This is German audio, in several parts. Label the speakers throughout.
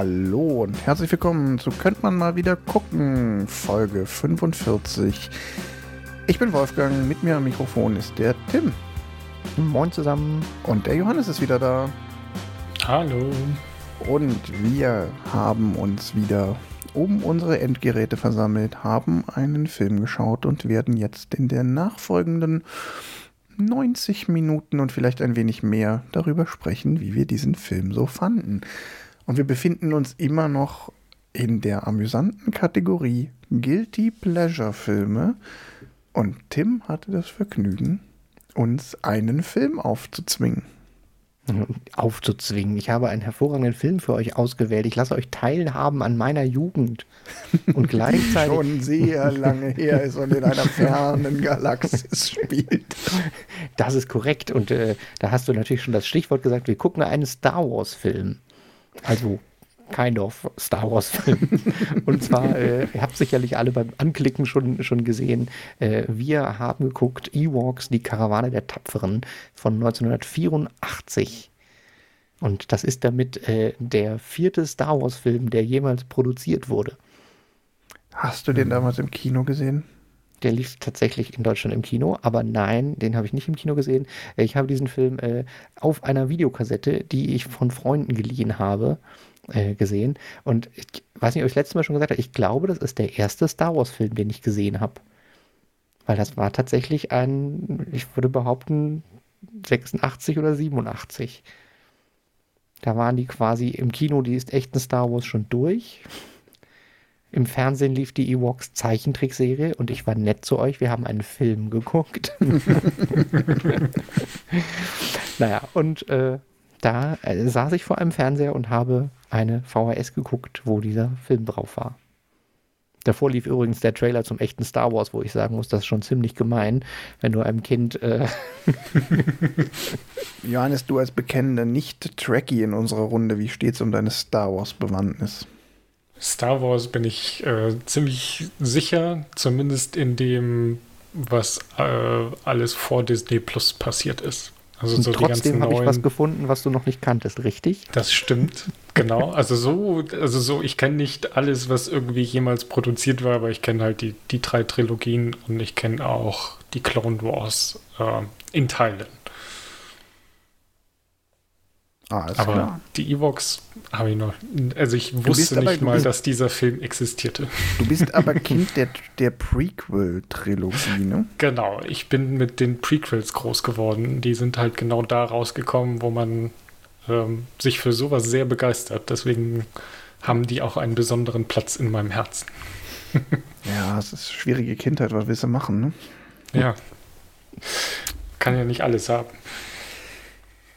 Speaker 1: Hallo und herzlich willkommen zu Könnt man mal wieder gucken, Folge 45. Ich bin Wolfgang, mit mir am Mikrofon ist der Tim.
Speaker 2: Moin zusammen.
Speaker 1: Und der Johannes ist wieder da.
Speaker 3: Hallo.
Speaker 1: Und wir haben uns wieder um unsere Endgeräte versammelt, haben einen Film geschaut und werden jetzt in der nachfolgenden 90 Minuten und vielleicht ein wenig mehr darüber sprechen, wie wir diesen Film so fanden. Und wir befinden uns immer noch in der amüsanten Kategorie Guilty Pleasure Filme. Und Tim hatte das Vergnügen, uns einen Film aufzuzwingen
Speaker 2: aufzuzwingen. Ich habe einen hervorragenden Film für euch ausgewählt. Ich lasse euch teilhaben an meiner Jugend. Und gleichzeitig.
Speaker 1: Schon sehr lange her ist und in einer fernen Galaxis spielt.
Speaker 2: Das ist korrekt. Und äh, da hast du natürlich schon das Stichwort gesagt: wir gucken einen Star Wars-Film. Also kind of Star Wars-Film. Und zwar, äh, ihr habt sicherlich alle beim Anklicken schon, schon gesehen, äh, wir haben geguckt Ewoks, die Karawane der Tapferen von 1984. Und das ist damit äh, der vierte Star Wars-Film, der jemals produziert wurde.
Speaker 1: Hast du den damals im Kino gesehen?
Speaker 2: Der lief tatsächlich in Deutschland im Kino, aber nein, den habe ich nicht im Kino gesehen. Ich habe diesen Film äh, auf einer Videokassette, die ich von Freunden geliehen habe, äh, gesehen. Und ich weiß nicht, ob ich letztes Mal schon gesagt habe, ich glaube, das ist der erste Star Wars-Film, den ich gesehen habe. Weil das war tatsächlich ein, ich würde behaupten, 86 oder 87. Da waren die quasi im Kino, die ist echten Star Wars schon durch. Im Fernsehen lief die Ewoks Zeichentrickserie und ich war nett zu euch. Wir haben einen Film geguckt. naja, und äh, da äh, saß ich vor einem Fernseher und habe eine VHS geguckt, wo dieser Film drauf war. Davor lief übrigens der Trailer zum echten Star Wars, wo ich sagen muss, das ist schon ziemlich gemein, wenn du einem Kind. Äh
Speaker 1: Johannes, du als bekennender Nicht-Trekkie in unserer Runde, wie steht's um deine Star Wars-Bewandtnis?
Speaker 3: Star Wars bin ich äh, ziemlich sicher, zumindest in dem, was äh, alles vor Disney Plus passiert ist.
Speaker 2: Also Und so trotzdem habe ich was gefunden, was du noch nicht kanntest, richtig?
Speaker 3: Das stimmt, genau. Also so, also so, ich kenne nicht alles, was irgendwie jemals produziert war, aber ich kenne halt die, die drei Trilogien und ich kenne auch die Clone Wars äh, in Teilen. Ah, aber klar. die Evox habe ich noch. Also ich wusste aber, nicht mal, bist, dass dieser Film existierte.
Speaker 1: Du bist aber Kind der, der Prequel-Trilogie, ne?
Speaker 3: Genau, ich bin mit den Prequels groß geworden. Die sind halt genau da rausgekommen, wo man ähm, sich für sowas sehr begeistert. Deswegen haben die auch einen besonderen Platz in meinem Herzen.
Speaker 1: ja, es ist schwierige Kindheit, was willst du machen, ne?
Speaker 3: Ja. Kann ja nicht alles haben.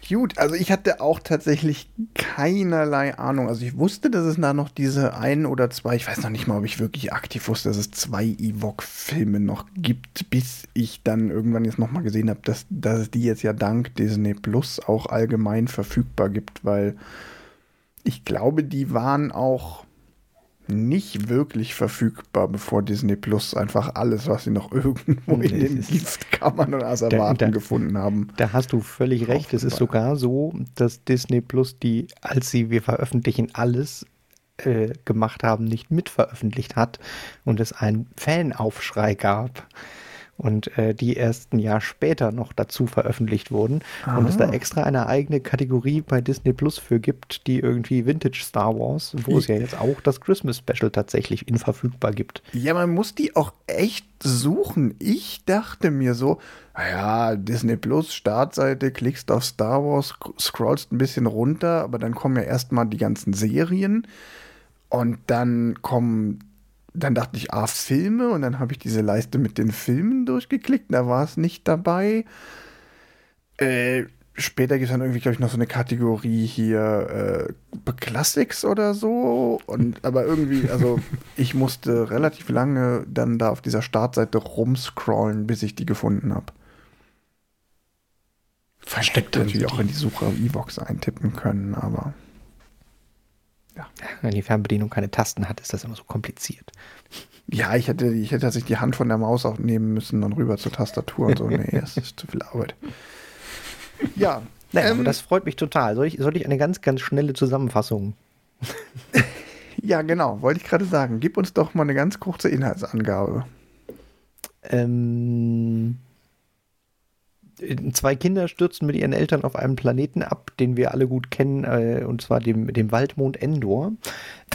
Speaker 1: Gut, also ich hatte auch tatsächlich keinerlei Ahnung. Also ich wusste, dass es da noch diese ein oder zwei, ich weiß noch nicht mal, ob ich wirklich aktiv wusste, dass es zwei Ewok-Filme noch gibt, bis ich dann irgendwann jetzt nochmal gesehen habe, dass, dass es die jetzt ja dank Disney Plus auch allgemein verfügbar gibt, weil ich glaube, die waren auch nicht wirklich verfügbar, bevor Disney Plus einfach alles, was sie noch irgendwo in den Giftkammern und Asservaten gefunden haben.
Speaker 2: Da hast du völlig recht. Es ist sogar so, dass Disney Plus die, als sie wir veröffentlichen alles äh, gemacht haben, nicht mitveröffentlicht hat und es einen Fanaufschrei gab und äh, die erst ein Jahr später noch dazu veröffentlicht wurden Aha. und es da extra eine eigene Kategorie bei Disney Plus für gibt, die irgendwie Vintage Star Wars, wo es ja jetzt auch das Christmas Special tatsächlich in verfügbar gibt.
Speaker 1: Ja, man muss die auch echt suchen. Ich dachte mir so, ja, Disney Plus, Startseite, klickst auf Star Wars, scrollst ein bisschen runter, aber dann kommen ja erstmal die ganzen Serien und dann kommen dann dachte ich, ah, Filme und dann habe ich diese Leiste mit den Filmen durchgeklickt, da war es nicht dabei. Äh, später gibt es dann irgendwie, glaube ich, noch so eine Kategorie hier äh, Classics oder so. Und aber irgendwie, also ich musste relativ lange dann da auf dieser Startseite rumscrollen, bis ich die gefunden habe. Versteckt natürlich auch in die Suche Evox eintippen können, aber.
Speaker 2: Ja. Wenn die Fernbedienung keine Tasten hat, ist das immer so kompliziert.
Speaker 1: Ja, ich hätte, ich hätte tatsächlich die Hand von der Maus auch nehmen müssen und rüber zur Tastatur und so. Nee, das ist zu viel Arbeit.
Speaker 2: Ja. Naja, ähm, das freut mich total. Soll ich, soll ich eine ganz, ganz schnelle Zusammenfassung
Speaker 1: Ja, genau, wollte ich gerade sagen. Gib uns doch mal eine ganz kurze Inhaltsangabe.
Speaker 2: Ähm, zwei Kinder stürzen mit ihren Eltern auf einem Planeten ab, den wir alle gut kennen, äh, und zwar dem, dem Waldmond Endor.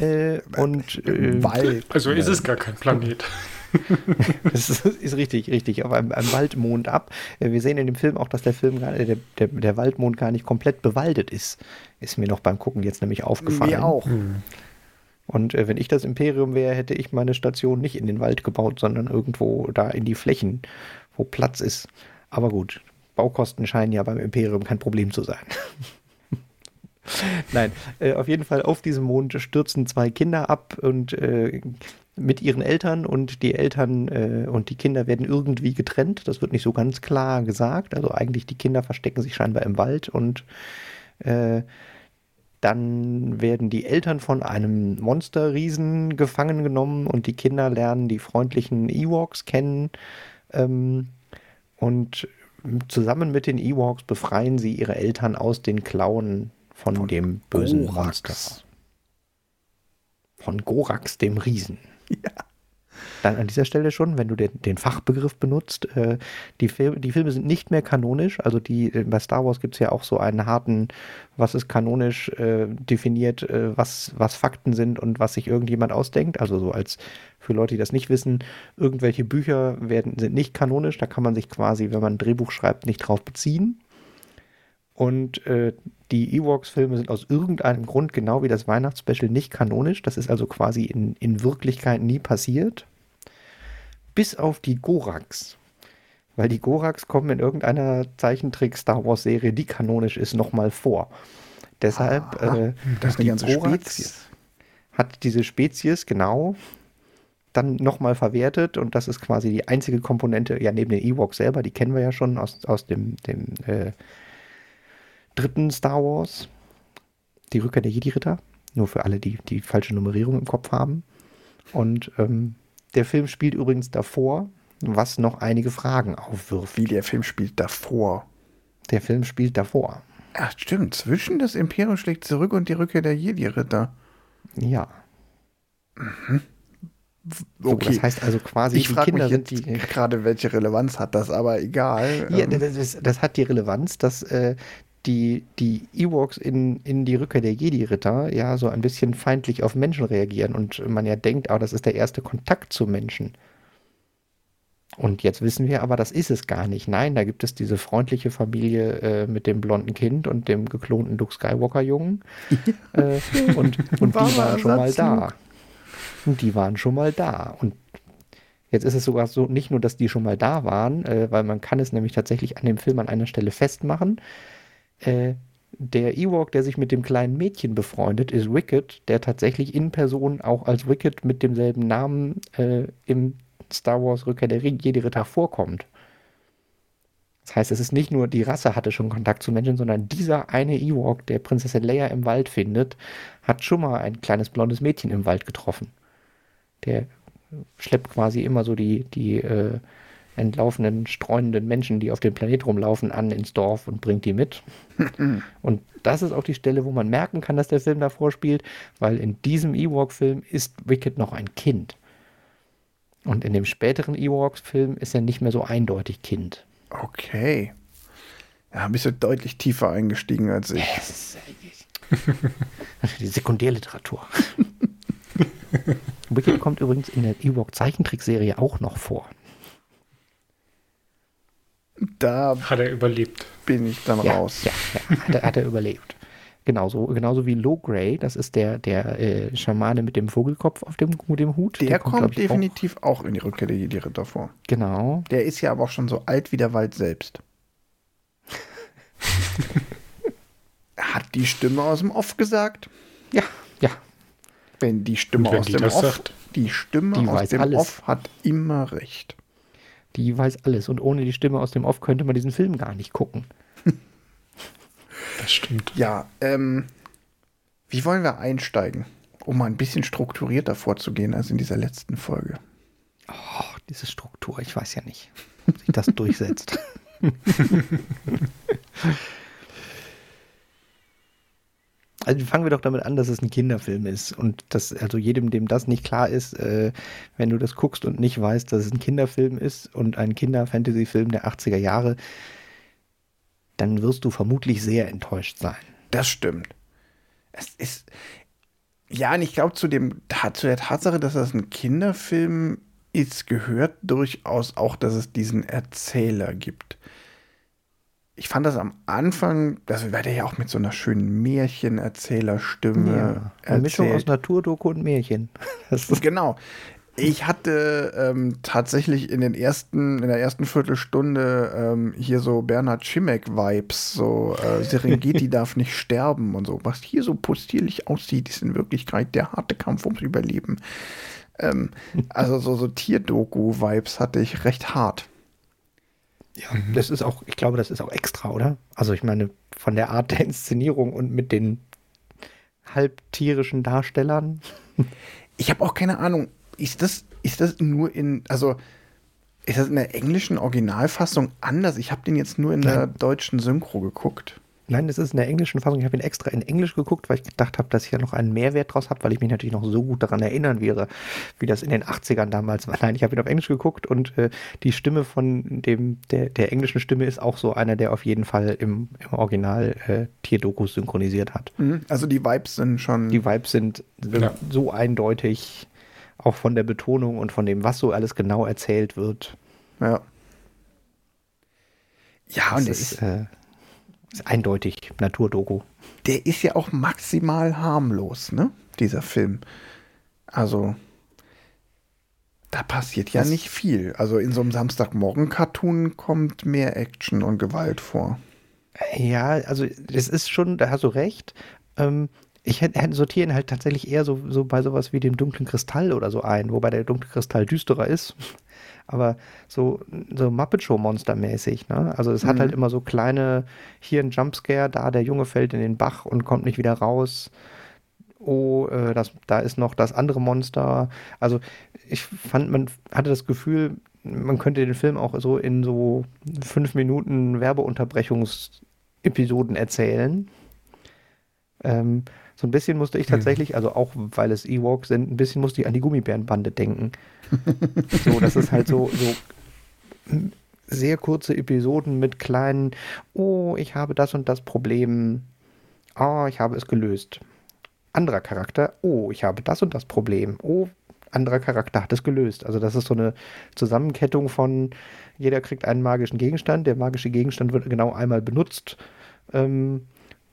Speaker 2: Äh, und äh,
Speaker 1: Wald.
Speaker 3: Also ist es gar kein Planet.
Speaker 2: das ist, ist richtig, richtig, auf einem, einem Waldmond ab. Äh, Wir sehen in dem Film auch, dass der Film gar, der, der, der Waldmond gar nicht komplett bewaldet ist. Ist mir noch beim Gucken jetzt nämlich aufgefallen.
Speaker 1: Mir auch.
Speaker 2: Und äh, wenn ich das Imperium wäre, hätte ich meine Station nicht in den Wald gebaut, sondern irgendwo da in die Flächen, wo Platz ist. Aber gut, Baukosten scheinen ja beim Imperium kein Problem zu sein. Nein, äh, auf jeden Fall auf diesem Mond stürzen zwei Kinder ab und äh, mit ihren Eltern und die Eltern äh, und die Kinder werden irgendwie getrennt. Das wird nicht so ganz klar gesagt. Also eigentlich die Kinder verstecken sich scheinbar im Wald und äh, dann werden die Eltern von einem Monsterriesen gefangen genommen und die Kinder lernen die freundlichen Ewoks kennen. Ähm, und zusammen mit den Ewoks befreien sie ihre Eltern aus den Klauen von,
Speaker 1: Von
Speaker 2: dem bösen
Speaker 1: Gorax.
Speaker 2: Monster. Von Gorax, dem Riesen.
Speaker 1: Ja.
Speaker 2: Dann an dieser Stelle schon, wenn du den, den Fachbegriff benutzt, äh, die, Fil die Filme sind nicht mehr kanonisch. Also die, äh, bei Star Wars gibt es ja auch so einen harten, was ist kanonisch äh, definiert, äh, was, was Fakten sind und was sich irgendjemand ausdenkt. Also so als für Leute, die das nicht wissen, irgendwelche Bücher werden, sind nicht kanonisch. Da kann man sich quasi, wenn man ein Drehbuch schreibt, nicht drauf beziehen. Und äh, die Ewoks-Filme sind aus irgendeinem Grund, genau wie das Weihnachtsspecial, nicht kanonisch. Das ist also quasi in, in Wirklichkeit nie passiert. Bis auf die Gorax. Weil die Gorax kommen in irgendeiner Zeichentrick-Star Wars-Serie, die kanonisch ist, nochmal vor. Deshalb
Speaker 1: Aha,
Speaker 2: äh,
Speaker 1: das
Speaker 2: die
Speaker 1: ganze
Speaker 2: Gorax
Speaker 1: Spezies.
Speaker 2: hat diese Spezies genau dann nochmal verwertet und das ist quasi die einzige Komponente, ja neben den Ewoks selber, die kennen wir ja schon aus, aus dem, dem äh, dritten Star Wars, die Rückkehr der Jedi-Ritter, nur für alle, die die falsche Nummerierung im Kopf haben. Und ähm, der Film spielt übrigens davor, was noch einige Fragen aufwirft.
Speaker 1: Wie der Film spielt davor.
Speaker 2: Der Film spielt davor.
Speaker 1: Ach, stimmt. Zwischen das Imperium schlägt zurück und die Rückkehr der Jedi-Ritter.
Speaker 2: Ja. So,
Speaker 1: Okay.
Speaker 2: das heißt also quasi,
Speaker 1: ich
Speaker 2: die
Speaker 1: frage
Speaker 2: Kinder
Speaker 1: mich
Speaker 2: sind
Speaker 1: jetzt
Speaker 2: die.
Speaker 1: gerade, welche Relevanz hat das, aber egal.
Speaker 2: Ja,
Speaker 1: Ähm,
Speaker 2: das, das, das hat die Relevanz, dass äh, die, die Ewoks in, in die Rückkehr der Jedi-Ritter ja so ein bisschen feindlich auf Menschen reagieren und man ja denkt, ah, das ist der erste Kontakt zu Menschen. Und jetzt wissen wir aber, das ist es gar nicht. Nein, da gibt es diese freundliche Familie äh, mit dem blonden Kind und dem geklonten Luke Skywalker-Jungen. äh, und und die waren schon mal da. Und die waren schon mal da. Und Jetzt ist es sogar so, nicht nur, dass die schon mal da waren, äh, weil man kann es nämlich tatsächlich an dem Film an einer Stelle festmachen. Äh, der Ewok, der sich mit dem kleinen Mädchen befreundet, ist Wicked, der tatsächlich in Person auch als Wicked mit demselben Namen äh, im Star Wars Rückkehr der Jedi-Ritter vorkommt. Das heißt, es ist nicht nur die Rasse hatte schon Kontakt zu Menschen, sondern dieser eine Ewok, der Prinzessin Leia im Wald findet, hat schon mal ein kleines blondes Mädchen im Wald getroffen. Der schleppt quasi immer so die, die äh, entlaufenden, streunenden Menschen, die auf dem Planet rumlaufen, an ins Dorf und bringt die mit. und das ist auch die Stelle, wo man merken kann, dass der Film davor spielt, weil in diesem Ewok-Film ist Wicked noch ein Kind. Und in dem späteren Ewoks-Film ist er nicht mehr so eindeutig Kind.
Speaker 1: Okay. Ja, bist du deutlich tiefer eingestiegen als ich.
Speaker 2: Die Sekundärliteratur. Wicked kommt übrigens in der Ewok-Zeichentrickserie auch noch vor.
Speaker 1: Da
Speaker 3: Hat er überlebt.
Speaker 1: bin ich dann
Speaker 2: Ja,
Speaker 1: raus.
Speaker 2: ja, ja hat, er, hat er überlebt. Genauso, genauso wie Low Grey, das ist der, der äh, Schamane mit dem Vogelkopf auf dem, mit dem Hut.
Speaker 1: Der, kommt,
Speaker 2: glaub ich,
Speaker 1: definitiv auch, in die Rückkehr der Jedi-Ritter vor.
Speaker 2: Auch, genau.
Speaker 1: Der ist ja aber auch schon so alt wie der Wald selbst. Hat die Stimme aus dem Off gesagt?
Speaker 2: Ja, ja.
Speaker 1: Wenn die Stimme
Speaker 3: wenn
Speaker 1: aus
Speaker 3: die
Speaker 1: dem Off,
Speaker 3: sagt?
Speaker 1: die Stimme
Speaker 2: Die
Speaker 1: aus dem
Speaker 2: alles.
Speaker 1: Off hat immer recht.
Speaker 2: Die weiß alles. Und ohne die Stimme aus dem Off könnte man diesen Film gar nicht gucken.
Speaker 3: Das stimmt.
Speaker 1: Ja, ähm, wie wollen wir einsteigen, um mal ein bisschen strukturierter vorzugehen als in dieser letzten Folge?
Speaker 2: Oh, diese Struktur, ich weiß ja nicht, ob sich das durchsetzt. Also fangen wir doch damit an, dass es ein Kinderfilm ist. Und dass, also jedem, dem das nicht klar ist, äh, wenn du das guckst und nicht weißt, dass es ein Kinderfilm ist und ein Kinder-Fantasy-Film der 80er Jahre, dann wirst du vermutlich sehr enttäuscht sein.
Speaker 1: Das stimmt. Es ist. Ja, und ich glaube, zu, zu der Tatsache, dass das ein Kinderfilm ist, gehört durchaus auch, dass es diesen Erzähler gibt. Ich fand das am Anfang, das war der ja auch mit so einer schönen Märchenerzählerstimme.
Speaker 2: Ja, eine Mischung aus Naturdoku und Märchen.
Speaker 1: genau. Ich hatte ähm, tatsächlich in den ersten, in der ersten Viertelstunde ähm, hier so Bernhard Schimek-Vibes, so äh, Serengeti darf nicht sterben und so. Was hier so postierlich aussieht, ist in Wirklichkeit der harte Kampf ums Überleben. Ähm, also so, so Tierdoku-Vibes hatte ich recht hart.
Speaker 2: Ja, das ist auch, ich glaube, das ist auch extra, oder? Also ich meine, von der Art der Inszenierung und mit den halbtierischen Darstellern.
Speaker 1: Ich habe auch keine Ahnung, ist das, ist das nur in, also ist das in der englischen Originalfassung anders? Ich habe den jetzt nur in Nein. der deutschen Synchro geguckt.
Speaker 2: Nein, das ist in der englischen Fassung. Ich habe ihn extra in Englisch geguckt, weil ich gedacht habe, dass ich ja noch einen Mehrwert draus habe, weil ich mich natürlich noch so gut daran erinnern wäre, wie das in den 80ern damals war. Nein, ich habe ihn auf Englisch geguckt und äh, die Stimme von dem, der, der englischen Stimme ist auch so einer, der auf jeden Fall im, im Original äh, Tierdokus synchronisiert hat.
Speaker 1: Mhm. Also die Vibes sind schon.
Speaker 2: Die Vibes sind, ja. so eindeutig auch von der Betonung und von dem, was so alles genau erzählt wird.
Speaker 1: Ja.
Speaker 2: Ja, das und ist, ist, äh, ist eindeutig Naturdoku.
Speaker 1: Der ist ja auch maximal harmlos, ne? Dieser Film. Also, da passiert ja das nicht viel. Also in so einem Samstagmorgen-Cartoon kommt mehr Action und Gewalt vor.
Speaker 2: Ja, also das ist schon, da hast du recht. Ähm, ich hätte sortieren halt tatsächlich eher so, so bei sowas wie dem dunklen Kristall oder so ein, wobei der dunkle Kristall düsterer ist. Aber so, so Muppet Show Monster mäßig, ne? Also es mhm. hat halt immer so kleine, hier ein Jumpscare, da der Junge fällt in den Bach und kommt nicht wieder raus. Oh, äh, das, da ist noch das andere Monster. Also ich fand, man hatte das Gefühl, man könnte den Film auch so in so fünf Minuten Werbeunterbrechungsepisoden erzählen. Ähm, so ein bisschen musste ich tatsächlich, also auch weil es Ewoks sind, ein bisschen musste ich an die Gummibärenbande denken. so, das ist halt so, so sehr kurze Episoden mit kleinen, oh, ich habe das und das Problem. Oh, ich habe es gelöst. Anderer Charakter, oh, ich habe das und das Problem. Oh, anderer Charakter hat es gelöst. Also das ist so eine Zusammenkettung von, jeder kriegt einen magischen Gegenstand, der magische Gegenstand wird genau einmal benutzt. Ähm,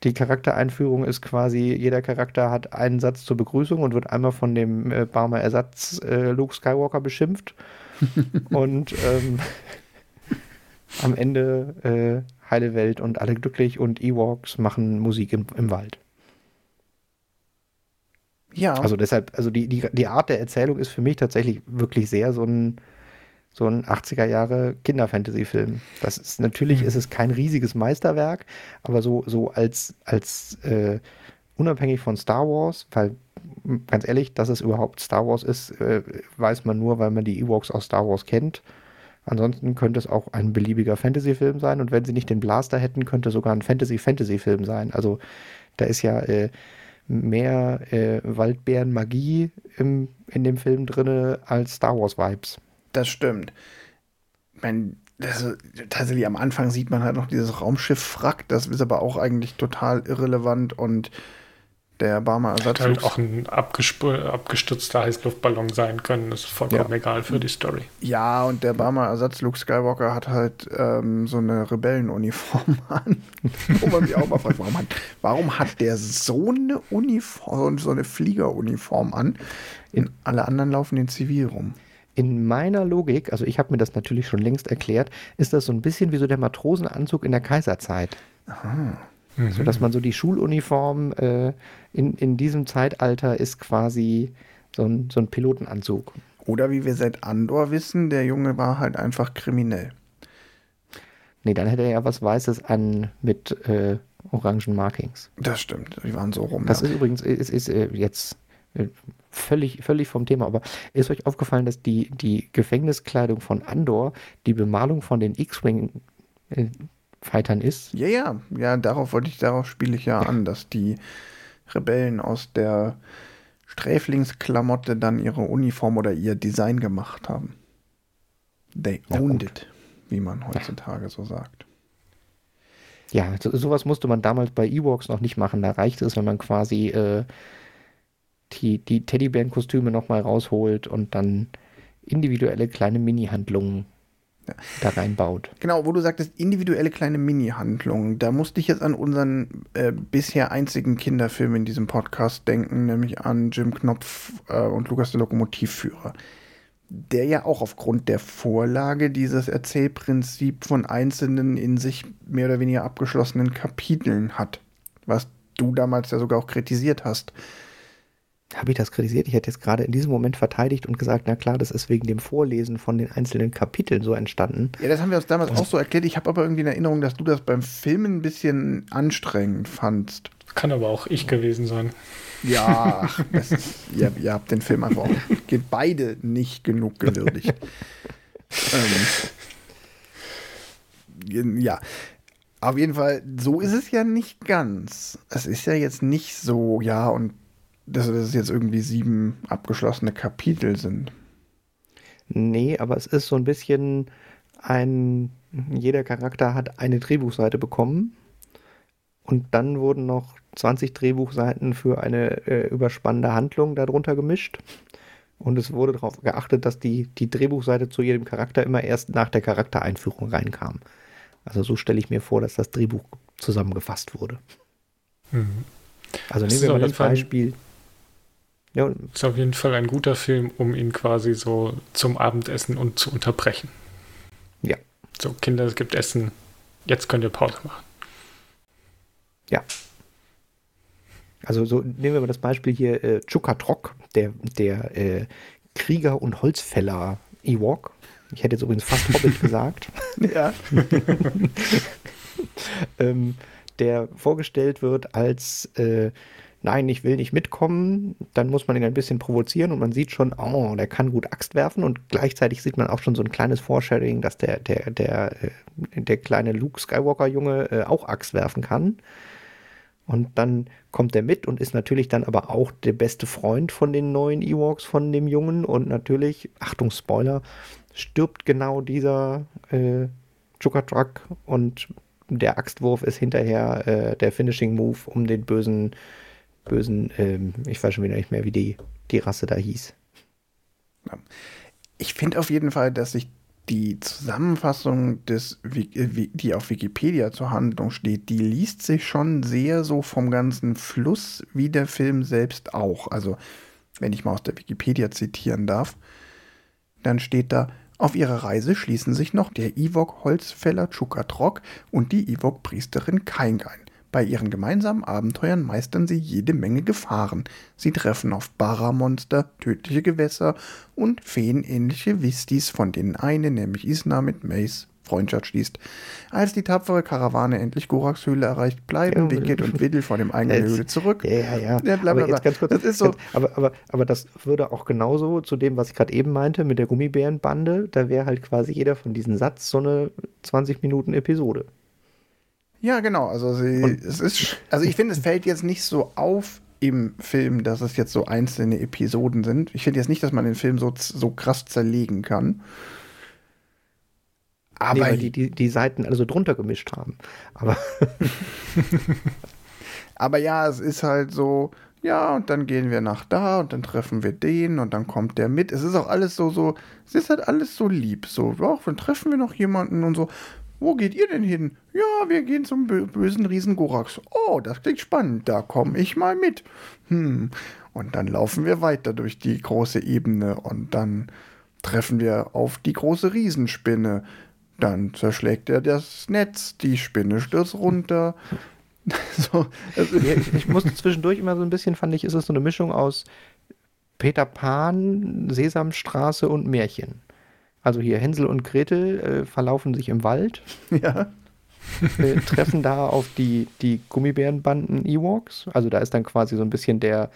Speaker 2: die Charaktereinführung ist quasi, jeder Charakter hat einen Satz zur Begrüßung und wird einmal von dem äh, Barmer Ersatz äh, Luke Skywalker beschimpft. und ähm, am Ende äh, heile Welt und alle glücklich und Ewoks machen Musik im, im Wald. Ja. Also deshalb, also die, die, die Art der Erzählung ist für mich tatsächlich wirklich sehr so ein so ein 80er Jahre Kinderfantasy-Film. Das ist natürlich mhm. ist es kein riesiges Meisterwerk, aber so, so als, als äh, unabhängig von Star Wars, weil ganz ehrlich, dass es überhaupt Star Wars ist, äh, weiß man nur, weil man die Ewoks aus Star Wars kennt. Ansonsten könnte es auch ein beliebiger Fantasy-Film sein und wenn sie nicht den Blaster hätten, könnte sogar ein Fantasy-Fantasy-Film sein. Also da ist ja äh, mehr äh, Waldbären-Magie in dem Film drin als Star Wars-Vibes.
Speaker 1: Das stimmt. Ich meine, das, tatsächlich am Anfang sieht man halt noch dieses Raumschiff Frack, das ist aber auch eigentlich total irrelevant und der Barmer
Speaker 3: Ersatz. Hätte halt auch ein abgestürzter Heißluftballon sein können, das ist vollkommen ja. egal für die Story.
Speaker 1: Ja, und der Barmer Ersatz Luke Skywalker hat halt ähm, so eine Rebellenuniform an. Wo man mich auch mal fragt, warum hat, warum hat der so eine Uniform, so eine Fliegeruniform an? In alle anderen laufen in Zivil rum
Speaker 2: in meiner Logik, also ich habe mir das natürlich schon längst erklärt, ist das so ein bisschen wie so der Matrosenanzug in der Kaiserzeit. Aha. Mhm. So dass man so die Schuluniform äh, in, in diesem Zeitalter ist quasi so ein, so ein Pilotenanzug.
Speaker 1: Oder wie wir seit Andor wissen, der Junge war halt einfach kriminell.
Speaker 2: Nee, dann hätte er ja was Weißes an mit äh, orangen Markings.
Speaker 1: Das stimmt, die waren so rum.
Speaker 2: Das ja. ist übrigens, ist, ist, äh, jetzt völlig, völlig vom Thema, aber ist euch aufgefallen, dass die, die Gefängniskleidung von Andor die Bemalung von den X-Wing-Fightern ist?
Speaker 1: Ja, ja, ja, darauf wollte ich, darauf spiele ich ja, ja, an, dass die Rebellen aus der Sträflingsklamotte dann ihre Uniform oder ihr Design gemacht haben. They owned ja, it, wie man heutzutage so sagt.
Speaker 2: Ja, so, sowas musste man damals bei Ewoks noch nicht machen. Da reicht es, wenn man quasi äh, die, die Teddybären-Kostüme nochmal rausholt und dann individuelle kleine Mini-Handlungen ja. da reinbaut.
Speaker 1: Genau, wo du sagtest, individuelle kleine Mini-Handlungen. Da musste ich jetzt an unseren äh, bisher einzigen Kinderfilm in diesem Podcast denken, nämlich an Jim Knopf äh, und Lukas der Lokomotivführer. Der ja auch aufgrund der Vorlage dieses Erzählprinzip von einzelnen in sich mehr oder weniger abgeschlossenen Kapiteln hat. Was du damals ja sogar auch kritisiert hast
Speaker 2: habe ich das kritisiert? Ich hätte jetzt gerade in diesem Moment verteidigt und gesagt, na klar, das ist wegen dem Vorlesen von den einzelnen Kapiteln so entstanden.
Speaker 1: Ja, das haben wir uns damals und auch so erklärt. Ich habe aber irgendwie in Erinnerung, dass du das beim Filmen ein bisschen anstrengend fandst.
Speaker 3: Kann aber auch ich gewesen sein.
Speaker 1: Ja, ist, ihr, ihr, habt den Film einfach auch geht beide nicht genug gewürdigt. ähm, ja, auf jeden Fall, so ist es ja nicht ganz. Es ist ja jetzt nicht so, ja, und dass es jetzt irgendwie sieben abgeschlossene Kapitel sind.
Speaker 2: Nee, aber es ist so ein bisschen ein, jeder Charakter hat eine Drehbuchseite bekommen und dann wurden noch 20 Drehbuchseiten für eine äh, überspannende Handlung darunter gemischt. Und es wurde darauf geachtet, dass die, die Drehbuchseite zu jedem Charakter immer erst nach der Charaktereinführung reinkam. Also so stelle ich mir vor, dass das Drehbuch zusammengefasst wurde. Mhm. Also nehmen wir mal das Beispiel.
Speaker 3: Ja. Ist auf jeden Fall ein guter Film, um ihn quasi so zum Abendessen und zu unterbrechen.
Speaker 2: Ja.
Speaker 3: So, Kinder, es gibt Essen. Jetzt könnt ihr Pause machen.
Speaker 2: Ja. Also so nehmen wir mal das Beispiel hier äh, Chukatrok, der, der äh, Krieger und Holzfäller Ewok. Ich hätte jetzt übrigens fast Hobbit gesagt.
Speaker 1: Ja.
Speaker 2: ähm, der vorgestellt wird als äh, nein, ich will nicht mitkommen, dann muss man ihn ein bisschen provozieren und man sieht schon, oh, der kann gut Axt werfen und gleichzeitig sieht man auch schon so ein kleines Foreshadowing, dass der, der, der, äh, der kleine Luke Skywalker-Junge äh, auch Axt werfen kann. Und dann kommt er mit und ist natürlich dann aber auch der beste Freund von den neuen Ewoks, von dem Jungen. Und natürlich, Achtung, Spoiler, stirbt genau dieser äh, Truck und der Axtwurf ist hinterher äh, der Finishing Move, um den bösen bösen, ähm, ich weiß schon wieder nicht mehr, wie die, die Rasse da hieß.
Speaker 1: Ich finde auf jeden Fall, dass sich die Zusammenfassung, des, äh, die auf Wikipedia zur Handlung steht, die liest sich schon sehr so vom ganzen Fluss wie der Film selbst auch. Also, wenn ich mal aus der Wikipedia zitieren darf, dann steht da, auf ihrer Reise schließen sich noch der Ewok-Holzfäller Chukatrok und die Ewok-Priesterin Kaingein. Bei ihren gemeinsamen Abenteuern meistern sie jede Menge Gefahren. Sie treffen auf Barra-Monster, tödliche Gewässer und feenähnliche Wistis, von denen eine, nämlich Isna mit Mace, Freundschaft schließt. Als die tapfere Karawane endlich Goraks Höhle erreicht, bleiben ja, Wicket und Widdle vor dem Eingang der Höhle zurück.
Speaker 2: Ja, ja, ja. ja bla, bla, bla. Kurz, das ist so. aber, aber, aber das würde auch genauso zu dem, was ich gerade eben meinte, mit der Gummibärenbande, da wäre halt quasi jeder von diesen Satz so eine 20 Minuten Episode.
Speaker 1: Ja, genau. Also sie, es ist, also ich finde, es fällt jetzt nicht so auf im Film, dass es jetzt so einzelne Episoden sind. Ich finde jetzt nicht, dass man den Film so, so krass zerlegen kann.
Speaker 2: Aber nee, weil die, die, die Seiten also drunter gemischt haben. Aber,
Speaker 1: aber ja, es ist halt so, ja, und dann gehen wir nach da und dann treffen wir den und dann kommt der mit. Es ist auch alles so, so, es ist halt alles so lieb. So, ja, dann treffen wir noch jemanden und so. Wo geht ihr denn hin? Ja, wir gehen zum bösen Riesen Gorax. Oh, das klingt spannend. Da komme ich mal mit. Hm. Und dann laufen wir weiter durch die große Ebene und dann treffen wir auf die große Riesenspinne. Dann zerschlägt er das Netz, die Spinne stürzt runter.
Speaker 2: so, also ich, ich musste zwischendurch immer so ein bisschen, fand ich, ist es so eine Mischung aus Peter Pan, Sesamstraße und Märchen. Also hier Hänsel und Gretel äh, verlaufen sich im Wald.
Speaker 1: Ja.
Speaker 2: Äh, treffen da auf die, die Gummibärenbanden Ewoks. Also da ist dann quasi so ein bisschen der,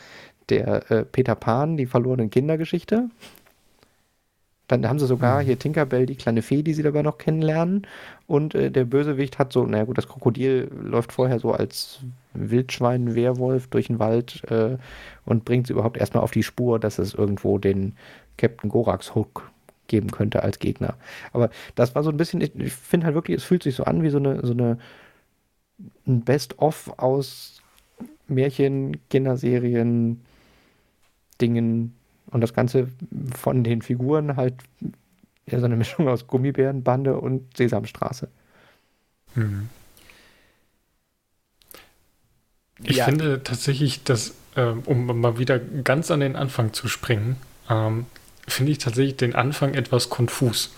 Speaker 2: der äh, Peter Pan, die verlorene Kindergeschichte. Dann haben sie sogar mhm. hier Tinkerbell, die kleine Fee, die sie dabei noch kennenlernen. Und äh, der Bösewicht hat so, naja gut, das Krokodil läuft vorher so als Wildschwein, Werwolf durch den Wald äh, und bringt sie überhaupt erstmal auf die Spur, dass es irgendwo den Captain Gorax Hook geben könnte als Gegner. Aber das war so ein bisschen, ich, ich finde halt wirklich, es fühlt sich so an wie so eine, so eine ein Best-of aus Märchen, Kinderserien, Dingen und das Ganze von den Figuren halt ja, so eine Mischung aus Gummibärenbande und Sesamstraße. Mhm.
Speaker 3: Ich ja. finde tatsächlich, dass, ähm, um mal wieder ganz an den Anfang zu springen, ähm, finde ich tatsächlich den Anfang etwas konfus.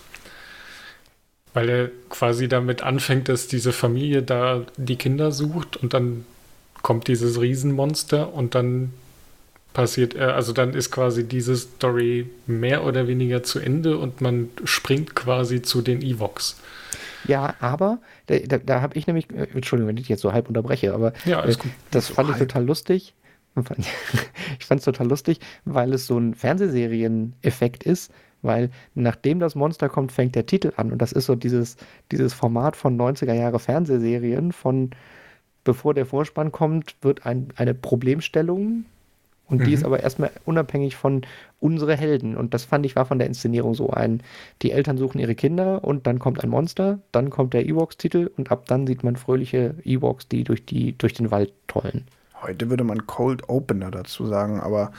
Speaker 3: Weil er quasi damit anfängt, dass diese Familie da die Kinder sucht und dann kommt dieses Riesenmonster und dann passiert, also dann ist quasi diese Story mehr oder weniger zu Ende und man springt quasi zu den Evox.
Speaker 2: Ja, aber da, da, da habe ich nämlich, äh, Entschuldigung, wenn ich jetzt so halb unterbreche, aber ja, äh, das so fand halb. ich total lustig. Ich fand es total lustig, weil es so ein Fernsehserien-Effekt ist, weil nachdem das Monster kommt, fängt der Titel an. Und das ist so dieses, dieses Format von 90er Jahre Fernsehserien, von bevor der Vorspann kommt, wird ein, eine Problemstellung und mhm. die ist aber erstmal unabhängig von unsere Helden. Und das fand ich war von der Inszenierung so ein, die Eltern suchen ihre Kinder und dann kommt ein Monster, dann kommt der Ewoks-Titel und ab dann sieht man fröhliche Ewoks, die durch, die durch den Wald tollen.
Speaker 1: Heute würde man Cold Opener dazu sagen, aber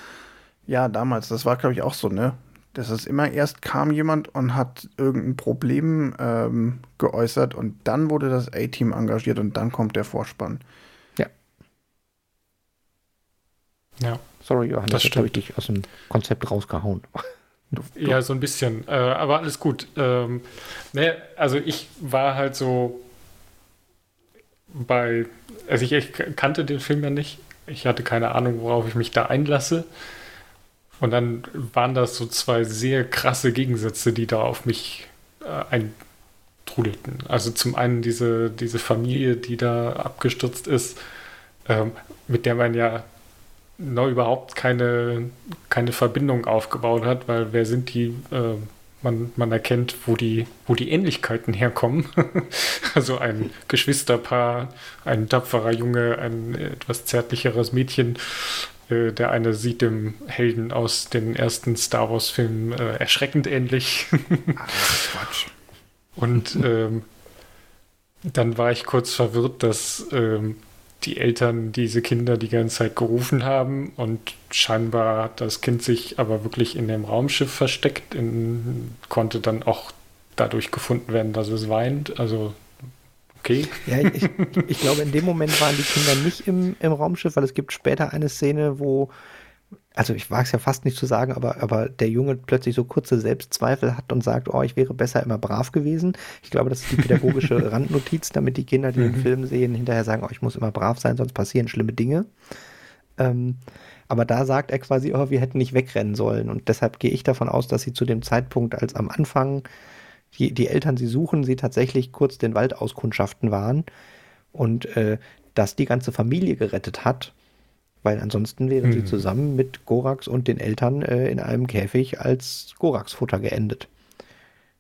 Speaker 1: ja, damals, das war glaube ich auch so, ne? Das ist immer erst kam jemand und hat irgendein Problem ähm, geäußert und dann wurde das A-Team engagiert und dann kommt der Vorspann.
Speaker 2: Ja. Ja. Sorry, Johannes, das habe ich dich aus dem Konzept rausgehauen.
Speaker 3: Du, du. Ja, so ein bisschen. Äh, aber alles gut. Ähm, ne, also ich war halt so bei, also ich, ich, kannte den Film ja nicht. Ich hatte keine Ahnung, worauf ich mich da einlasse. Und dann waren das so zwei sehr krasse Gegensätze, die da auf mich äh, eintrudelten. Also zum einen diese, diese Familie, die da abgestürzt ist, ähm, mit der man ja noch überhaupt keine, keine Verbindung aufgebaut hat, weil wer sind die? Äh, man, man erkennt, wo die, wo die Ähnlichkeiten herkommen. also ein Geschwisterpaar, ein tapferer Junge, ein etwas zärtlicheres Mädchen. Äh, der eine sieht dem Helden aus den ersten Star Wars-Filmen äh, erschreckend ähnlich. Ach, Quatsch. Und ähm, dann war ich kurz verwirrt, dass ähm, die Eltern diese Kinder die ganze Zeit gerufen haben und scheinbar hat das Kind sich aber wirklich in dem Raumschiff versteckt, in, konnte dann auch dadurch gefunden werden, dass es weint. Also okay.
Speaker 2: Ja, ich, ich glaube, in dem Moment waren die Kinder nicht im, im Raumschiff, weil es gibt später eine Szene, wo also ich wage es ja fast nicht zu sagen, aber, aber der Junge plötzlich so kurze Selbstzweifel hat und sagt, oh, ich wäre besser immer brav gewesen. Ich glaube, das ist die pädagogische Randnotiz, damit die Kinder, die den mhm. Film sehen, hinterher sagen, oh, ich muss immer brav sein, sonst passieren schlimme Dinge. Ähm, aber da sagt er quasi, oh, wir hätten nicht wegrennen sollen. Und deshalb gehe ich davon aus, dass sie zu dem Zeitpunkt, als am Anfang die, die Eltern sie suchen, sie tatsächlich kurz den Wald auskundschaften waren und äh, dass die ganze Familie gerettet hat weil ansonsten wären mhm. sie zusammen mit Gorax und den Eltern äh, in einem Käfig als Gorax-Futter geendet.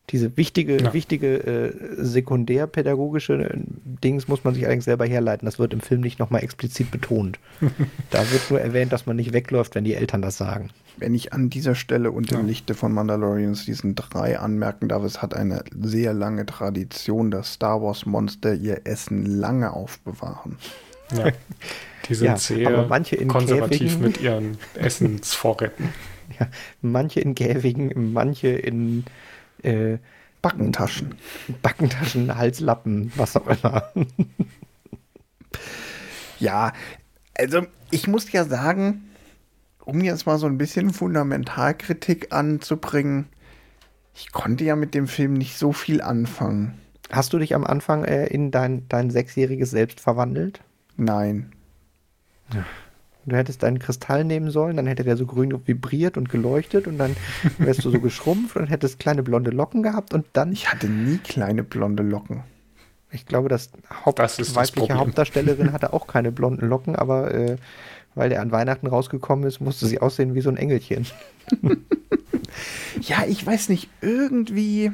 Speaker 2: Diese wichtige, ja. wichtige äh, sekundärpädagogische äh, Dings muss man sich allerdings selber herleiten. Das wird im Film nicht nochmal explizit betont. da wird nur erwähnt, dass man nicht wegläuft, wenn die Eltern das sagen.
Speaker 1: Wenn ich an dieser Stelle und im ja. Lichte von Mandalorians diesen drei anmerken darf, es hat eine sehr lange Tradition, dass Star Wars Monster ihr Essen lange aufbewahren.
Speaker 3: Ja. Die sind ja, sehr konservativ Käfigen, mit ihren Essensvorräten.
Speaker 2: Ja, manche in Käfigen, manche in äh,
Speaker 1: Backentaschen.
Speaker 2: Backentaschen, Halslappen, was auch immer.
Speaker 1: ja, also ich muss ja sagen, um jetzt mal so ein bisschen Fundamentalkritik anzubringen, ich konnte ja mit dem Film nicht so viel anfangen.
Speaker 2: Hast du dich am Anfang äh, in dein, dein sechsjähriges Selbst verwandelt?
Speaker 1: Nein.
Speaker 2: Du hättest deinen Kristall nehmen sollen, dann hätte der so grün vibriert und geleuchtet und dann wärst du so geschrumpft und hättest kleine blonde Locken gehabt und dann.
Speaker 1: Ich hatte nie kleine blonde Locken.
Speaker 2: Ich glaube, das, Haupt das weibliche Hauptdarstellerin hatte auch keine blonden Locken, aber äh, weil der an Weihnachten rausgekommen ist, musste sie aussehen wie so ein Engelchen.
Speaker 1: Ja, ich weiß nicht, irgendwie.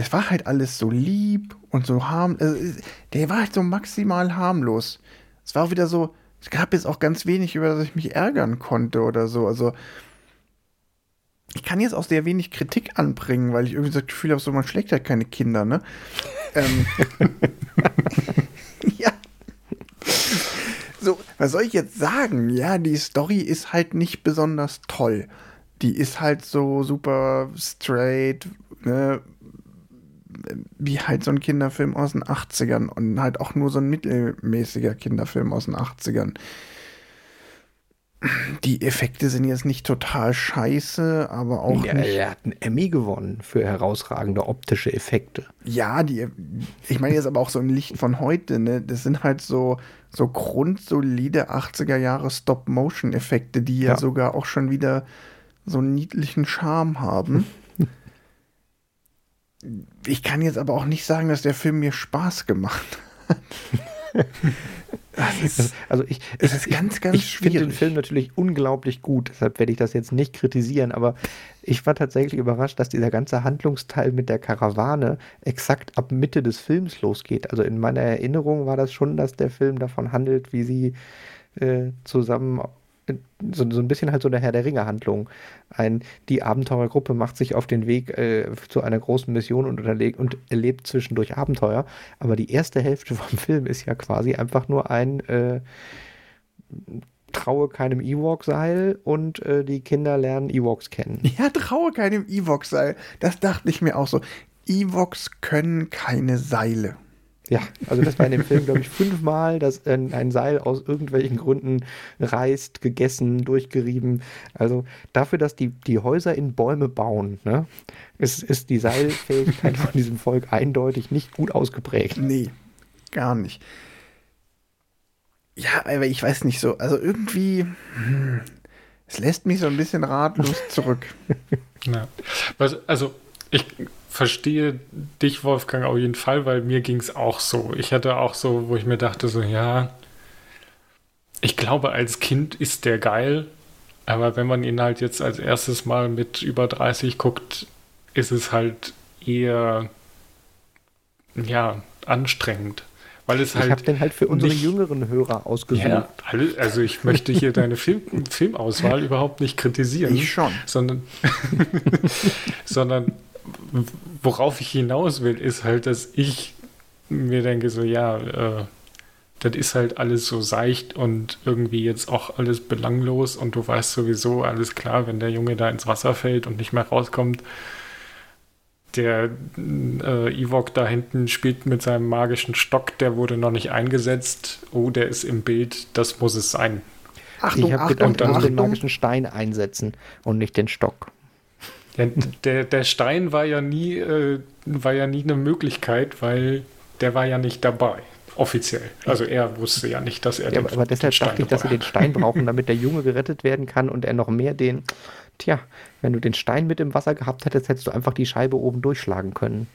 Speaker 1: Das war halt alles so lieb und so harmlos. Also, der war halt so maximal harmlos. Es war auch wieder so, es gab jetzt auch ganz wenig, über das ich mich ärgern konnte oder so. Also, ich kann jetzt auch sehr wenig Kritik anbringen, weil ich irgendwie das Gefühl habe, so man schlägt halt keine Kinder, ne? ähm, ja. So, was soll ich jetzt sagen? Ja, die Story ist halt nicht besonders toll. Die ist halt so super straight, ne? Wie halt so ein Kinderfilm aus den 80ern und halt auch nur so ein mittelmäßiger Kinderfilm aus den 80ern die Effekte sind jetzt nicht total scheiße, aber auch
Speaker 2: ja,
Speaker 1: nicht.
Speaker 2: Er hat einen Emmy gewonnen für herausragende optische Effekte.
Speaker 1: Ja, die, ich meine jetzt aber auch so im Licht von heute, ne? Das sind halt so, so grundsolide 80er Jahre Stop-Motion-Effekte, die ja. ja sogar auch schon wieder so einen niedlichen Charme haben. ich kann jetzt aber auch nicht sagen, dass der Film mir Spaß gemacht hat.
Speaker 2: Ist, also ich, es ist ganz, ganz ich finde den Film natürlich unglaublich gut, deshalb werde ich das jetzt nicht kritisieren, aber ich war tatsächlich überrascht, dass dieser ganze Handlungsteil mit der Karawane exakt ab Mitte des Films losgeht. Also in meiner Erinnerung war das schon, dass der Film davon handelt, wie sie äh, zusammen so, so ein bisschen halt so eine Herr der Ringe-Handlung. Die Abenteurergruppe macht sich auf den Weg äh, zu einer großen Mission und, und erlebt zwischendurch Abenteuer. Aber die erste Hälfte vom Film ist ja quasi einfach nur ein äh, Traue keinem Ewok-Seil und äh, die Kinder lernen Ewoks kennen.
Speaker 1: Ja, traue keinem Ewok-Seil. Das dachte ich mir auch so. Ewoks können keine Seile.
Speaker 2: Ja, also das war in dem Film, glaube ich, fünfmal, dass ein, ein, Seil aus irgendwelchen Gründen reißt, gegessen, durchgerieben. Also dafür, dass die, die Häuser in Bäume bauen, ne, ist, ist die Seilfähigkeit von diesem Volk eindeutig nicht gut ausgeprägt.
Speaker 1: Nee, gar nicht. Ja, aber ich weiß nicht so, also irgendwie, hm, es lässt mich so ein bisschen ratlos zurück.
Speaker 3: Ja. Also ich verstehe dich, Wolfgang, auf jeden Fall, weil mir ging es auch so. Ich hatte auch so, wo ich mir dachte, so, ja, ich glaube, als Kind ist der geil, aber wenn man ihn halt jetzt als erstes Mal mit über 30 guckt, ist es halt eher, ja, anstrengend. Weil es halt ich
Speaker 2: habe den halt für unsere nicht, jüngeren Hörer ausgesucht. Ja,
Speaker 3: also ich möchte hier deine Film, Filmauswahl überhaupt nicht kritisieren.
Speaker 1: Ich schon.
Speaker 3: Sondern, sondern worauf ich hinaus will, ist halt, dass ich mir denke, so ja, äh, das ist halt alles so seicht und irgendwie jetzt auch alles belanglos und du weißt sowieso alles klar, wenn der Junge da ins Wasser fällt und nicht mehr rauskommt. Der äh, Ewok da hinten spielt mit seinem magischen Stock, der wurde noch nicht eingesetzt. Oh, der ist im Bild, das muss es sein.
Speaker 2: Achtung, ich habe gedacht, du musst den magischen Stein einsetzen und nicht den Stock.
Speaker 3: Der, der Stein war ja nie, äh, war ja nie eine Möglichkeit, weil der war ja nicht dabei. Offiziell. Also er wusste ja nicht, dass er
Speaker 2: ja, den Aber deshalb den dachte ich, dass sie den Stein brauchen, damit der Junge gerettet werden kann und er noch mehr den. Tja, wenn du den Stein mit im Wasser gehabt hättest, hättest du einfach die Scheibe oben durchschlagen können.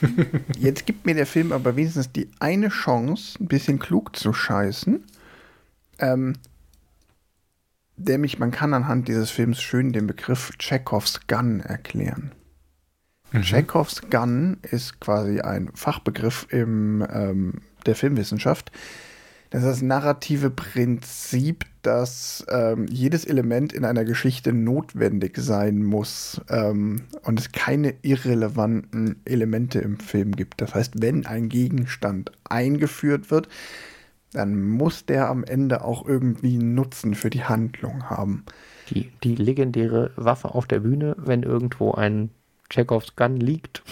Speaker 1: Jetzt gibt mir der Film aber wenigstens die eine Chance, ein bisschen klug zu scheißen. Ähm, nämlich man kann anhand dieses Films schön den Begriff Chekhovs Gun erklären. Mhm. Chekhovs Gun ist quasi ein Fachbegriff im, ähm, der Filmwissenschaft. Das ist das narrative Prinzip, dass ähm, jedes Element in einer Geschichte notwendig sein muss ähm, und es keine irrelevanten Elemente im Film gibt. Das heißt, wenn ein Gegenstand eingeführt wird, dann muss der am Ende auch irgendwie einen Nutzen für die Handlung haben.
Speaker 2: Die, die legendäre Waffe auf der Bühne, wenn irgendwo ein Chekhovs Gun liegt,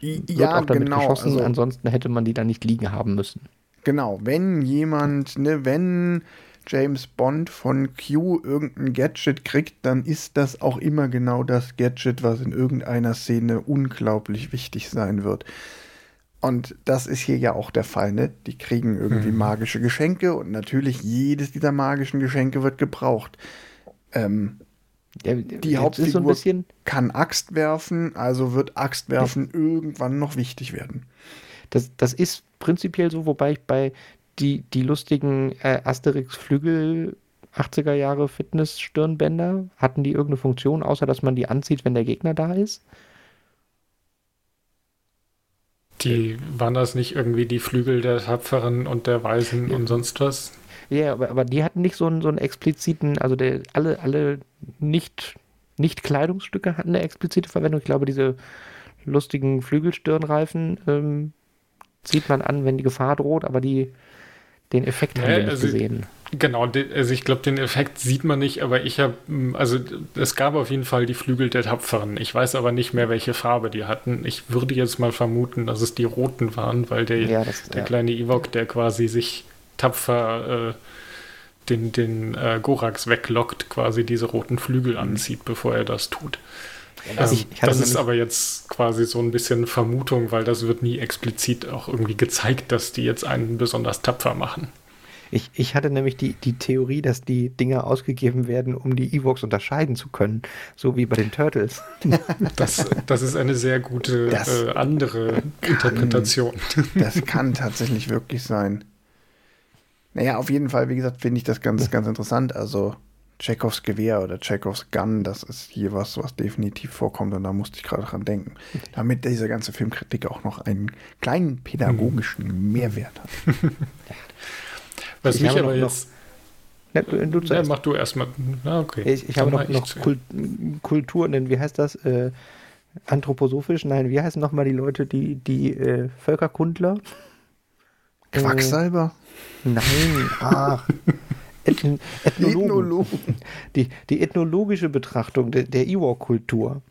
Speaker 2: wird ja, auch damit genau, geschossen. Also, ansonsten hätte man die da nicht liegen haben müssen.
Speaker 1: Genau, wenn jemand, ne, wenn James Bond von Q irgendein Gadget kriegt, dann ist das auch immer genau das Gadget, was in irgendeiner Szene unglaublich wichtig sein wird. Und das ist hier ja auch der Fall, ne? Die kriegen irgendwie mhm. magische Geschenke und natürlich jedes dieser magischen Geschenke wird gebraucht. Ähm, ja, die Hauptfigur so kann Axt werfen, also wird Axt werfen ja. irgendwann noch wichtig werden.
Speaker 2: Das, das ist prinzipiell so, wobei ich bei die, die lustigen äh, Asterix-Flügel 80er Jahre Fitness-Stirnbänder? Hatten die irgendeine Funktion, außer dass man die anzieht, wenn der Gegner da ist?
Speaker 3: Die waren das nicht irgendwie die Flügel der Tapferen und der Weisen und sonst was?
Speaker 2: Ja, aber, aber die hatten nicht so einen, so einen expliziten, also der, alle, alle nicht, nicht Kleidungsstücke hatten eine explizite Verwendung. Ich glaube, diese lustigen Flügelstirnreifen ähm, zieht man an, wenn die Gefahr droht, aber die, den Effekt haben
Speaker 3: Ja,
Speaker 2: wir nicht
Speaker 3: also-
Speaker 2: gesehen.
Speaker 3: Genau, also ich glaube, den Effekt sieht man nicht, aber ich habe, also es gab auf jeden Fall die Flügel der Tapferen. Ich weiß aber nicht mehr, welche Farbe die hatten. Ich würde jetzt mal vermuten, dass es die roten waren, weil der,
Speaker 2: Ja, das,
Speaker 3: der
Speaker 2: ja.
Speaker 3: kleine Ewok, der quasi sich tapfer äh, den, den äh, Gorax weglockt, quasi diese roten Flügel anzieht, bevor er das tut.
Speaker 2: Also
Speaker 3: Ähm,
Speaker 2: ich- ich
Speaker 3: das ist aber jetzt quasi so ein bisschen Vermutung, weil das wird nie explizit auch irgendwie gezeigt, dass die jetzt einen besonders tapfer machen.
Speaker 2: Ich, ich hatte nämlich die, die Theorie, dass die Dinger ausgegeben werden, um die Evox unterscheiden zu können, so wie bei den Turtles.
Speaker 3: Das, das ist eine sehr gute äh, andere Interpretation.
Speaker 1: Das kann tatsächlich wirklich sein. Naja, auf jeden Fall, wie gesagt, finde ich das ganz, ganz interessant. Also Chekhovs Gewehr oder Chekhovs Gun, das ist hier was, was definitiv vorkommt und da musste ich gerade dran denken. Damit diese ganze Filmkritik auch noch einen kleinen pädagogischen Mehrwert hat.
Speaker 3: Was
Speaker 2: Ich
Speaker 3: mich
Speaker 2: habe
Speaker 3: aber
Speaker 2: noch-
Speaker 3: jetzt.
Speaker 2: Ne, du, du
Speaker 3: Ja, mach du erstmal. Na, okay.
Speaker 2: Ich, ich habe noch, noch. Kult, Kultur, denn wie heißt das? Äh, anthroposophisch? Nein, wie heißen nochmal die Leute, die, die äh, Völkerkundler? Äh,
Speaker 1: Quacksalber?
Speaker 2: Nein, ach. Ethn Ethnologen.
Speaker 1: Ethnologen.
Speaker 2: Die, die ethnologische Betrachtung der, der Ewok-Kultur.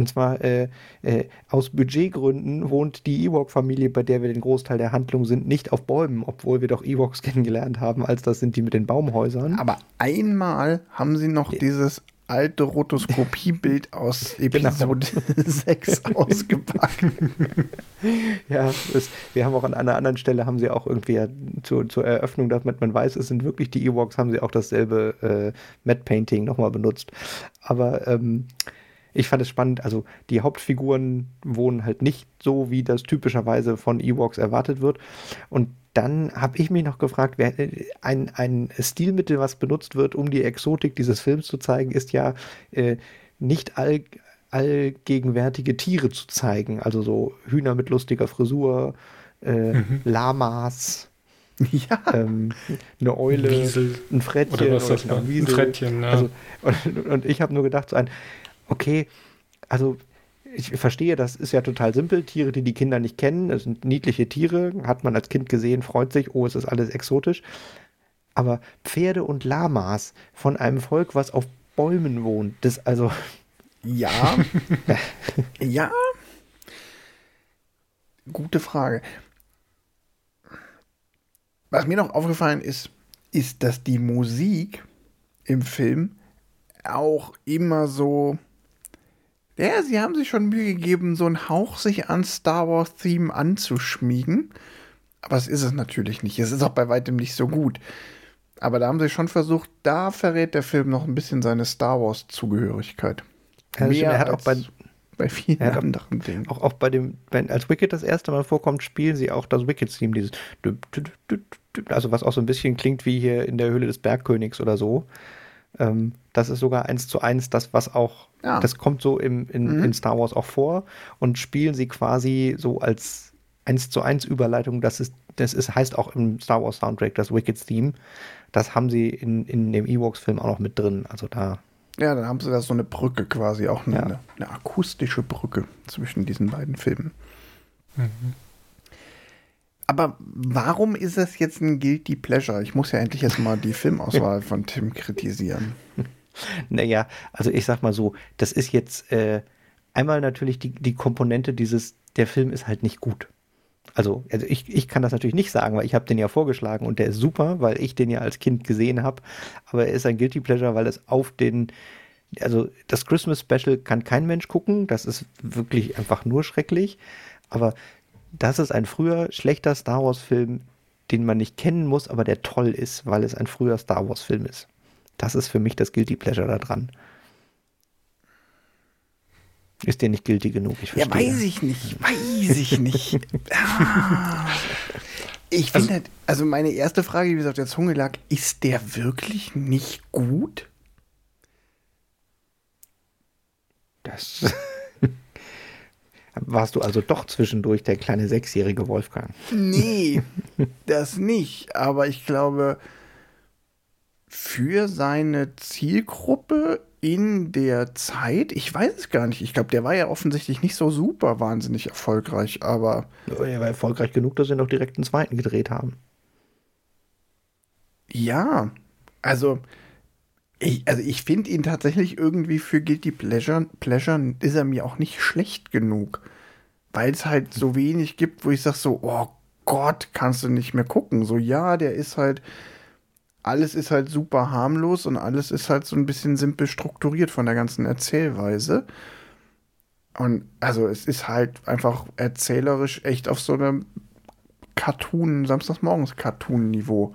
Speaker 2: Und zwar äh, äh, aus Budgetgründen wohnt die Ewok-Familie, bei der wir den Großteil der Handlung sind, nicht auf Bäumen, obwohl wir doch Ewoks kennengelernt haben, als das sind die mit den Baumhäusern.
Speaker 1: Aber einmal haben sie noch dieses alte Rotoskopiebild aus
Speaker 2: Genau.
Speaker 1: Episode 6 ausgepackt.
Speaker 2: Ja, es, wir haben auch an einer anderen Stelle, haben sie auch irgendwie ja, zu, zur Eröffnung, damit man weiß, es sind wirklich die Ewoks, haben sie auch dasselbe äh, Matte Painting nochmal benutzt. Aber ähm, ich fand es spannend, also die Hauptfiguren wohnen halt nicht so, wie das typischerweise von Ewoks erwartet wird. Und dann habe ich mich noch gefragt, wer, äh, ein, ein Stilmittel, was benutzt wird, um die Exotik dieses Films zu zeigen, ist ja äh, nicht all, allgegenwärtige Tiere zu zeigen. Also so Hühner mit lustiger Frisur, äh, Lamas,
Speaker 1: ja.
Speaker 2: ähm, eine Eule,
Speaker 3: Wiesel
Speaker 2: ein Frettchen
Speaker 3: oder was das
Speaker 2: oder ein
Speaker 3: Ein
Speaker 2: Wiesel.
Speaker 3: Frettchen, ja.
Speaker 2: Also, und, und ich habe nur gedacht, so ein, okay, also ich verstehe, das ist ja total simpel. Tiere, die die Kinder nicht kennen, das sind niedliche Tiere, hat man als Kind gesehen, freut sich, oh, es ist alles exotisch. Aber Pferde und Lamas von einem Volk, was auf Bäumen wohnt, das also,
Speaker 1: Ja. ja. Gute Frage. Was mir noch aufgefallen ist, ist, dass die Musik im Film auch immer so. Ja, sie haben sich schon Mühe gegeben, so einen Hauch sich an Star Wars Theme anzuschmiegen. Aber es ist es natürlich nicht. Es ist auch bei weitem nicht so gut. Aber da haben sie schon versucht, da verrät der Film noch ein bisschen seine Star Wars Zugehörigkeit.
Speaker 2: Ja, das stimmt, er hat auch bei-
Speaker 1: bei vielen
Speaker 2: Ja.
Speaker 1: anderen Dingen.
Speaker 2: auch, auch bei dem, wenn als Wicked das erste Mal vorkommt, spielen sie auch das Wicked-Theme, dieses also was auch so ein bisschen klingt wie hier in der Höhle des Bergkönigs oder so. Ähm, das ist sogar eins zu eins das, was auch,
Speaker 1: Ja.
Speaker 2: das kommt so im, in,
Speaker 1: Mhm.
Speaker 2: in Star Wars auch vor und spielen sie quasi so als eins zu eins Überleitung. Das ist, das ist, heißt auch im Star Wars Soundtrack das Wicked-Theme. Das haben sie in, in dem Ewoks-Film auch noch mit drin. Also da
Speaker 1: Ja, dann haben sie da so eine Brücke quasi, auch eine,
Speaker 2: Ja.
Speaker 1: eine, eine akustische Brücke zwischen diesen beiden Filmen.
Speaker 3: Mhm.
Speaker 1: Aber warum ist das jetzt ein Guilty Pleasure? Ich muss ja endlich jetzt mal die Filmauswahl von Tim kritisieren.
Speaker 2: Naja, also ich sag mal so, das ist jetzt äh, einmal natürlich die, die Komponente dieses, der Film ist halt nicht gut. Also, also ich, ich kann das natürlich nicht sagen, weil ich habe den ja vorgeschlagen und der ist super, weil ich den ja als Kind gesehen habe. Aber er ist ein Guilty Pleasure, weil es auf den, also das Christmas Special kann kein Mensch gucken. Das ist wirklich einfach nur schrecklich. Aber das ist ein früher schlechter Star Wars Film, den man nicht kennen muss, aber der toll ist, weil es ein früher Star Wars Film ist. Das ist für mich das Guilty Pleasure da dran. Ist der nicht guilty genug? Ich
Speaker 1: Ja,
Speaker 2: verstehe.
Speaker 1: weiß ich nicht, weiß ich nicht. Ah. Ich
Speaker 3: Also-
Speaker 1: finde, halt, Also meine erste Frage, die mir auf der Zunge lag, ist der wirklich nicht gut?
Speaker 2: Das warst du also doch zwischendurch der kleine sechsjährige Wolfgang.
Speaker 1: Nee, das nicht. Aber ich glaube, für seine Zielgruppe in der Zeit, ich weiß es gar nicht. Ich glaube, der war ja offensichtlich nicht so super wahnsinnig erfolgreich, aber.
Speaker 2: Er war erfolgreich genug, dass sie noch direkt einen zweiten gedreht haben.
Speaker 1: Ja, also ich, also ich finde ihn tatsächlich irgendwie für Guilty Pleasure, Pleasure ist er mir auch nicht schlecht genug. Weil es halt so wenig gibt, wo ich sage so, oh Gott, kannst du nicht mehr gucken. So, ja, der ist halt, alles ist halt super harmlos und alles ist halt so ein bisschen simpel strukturiert von der ganzen Erzählweise. Und also es ist halt einfach erzählerisch echt auf so einem Cartoon, Samstagsmorgens Cartoon-Niveau.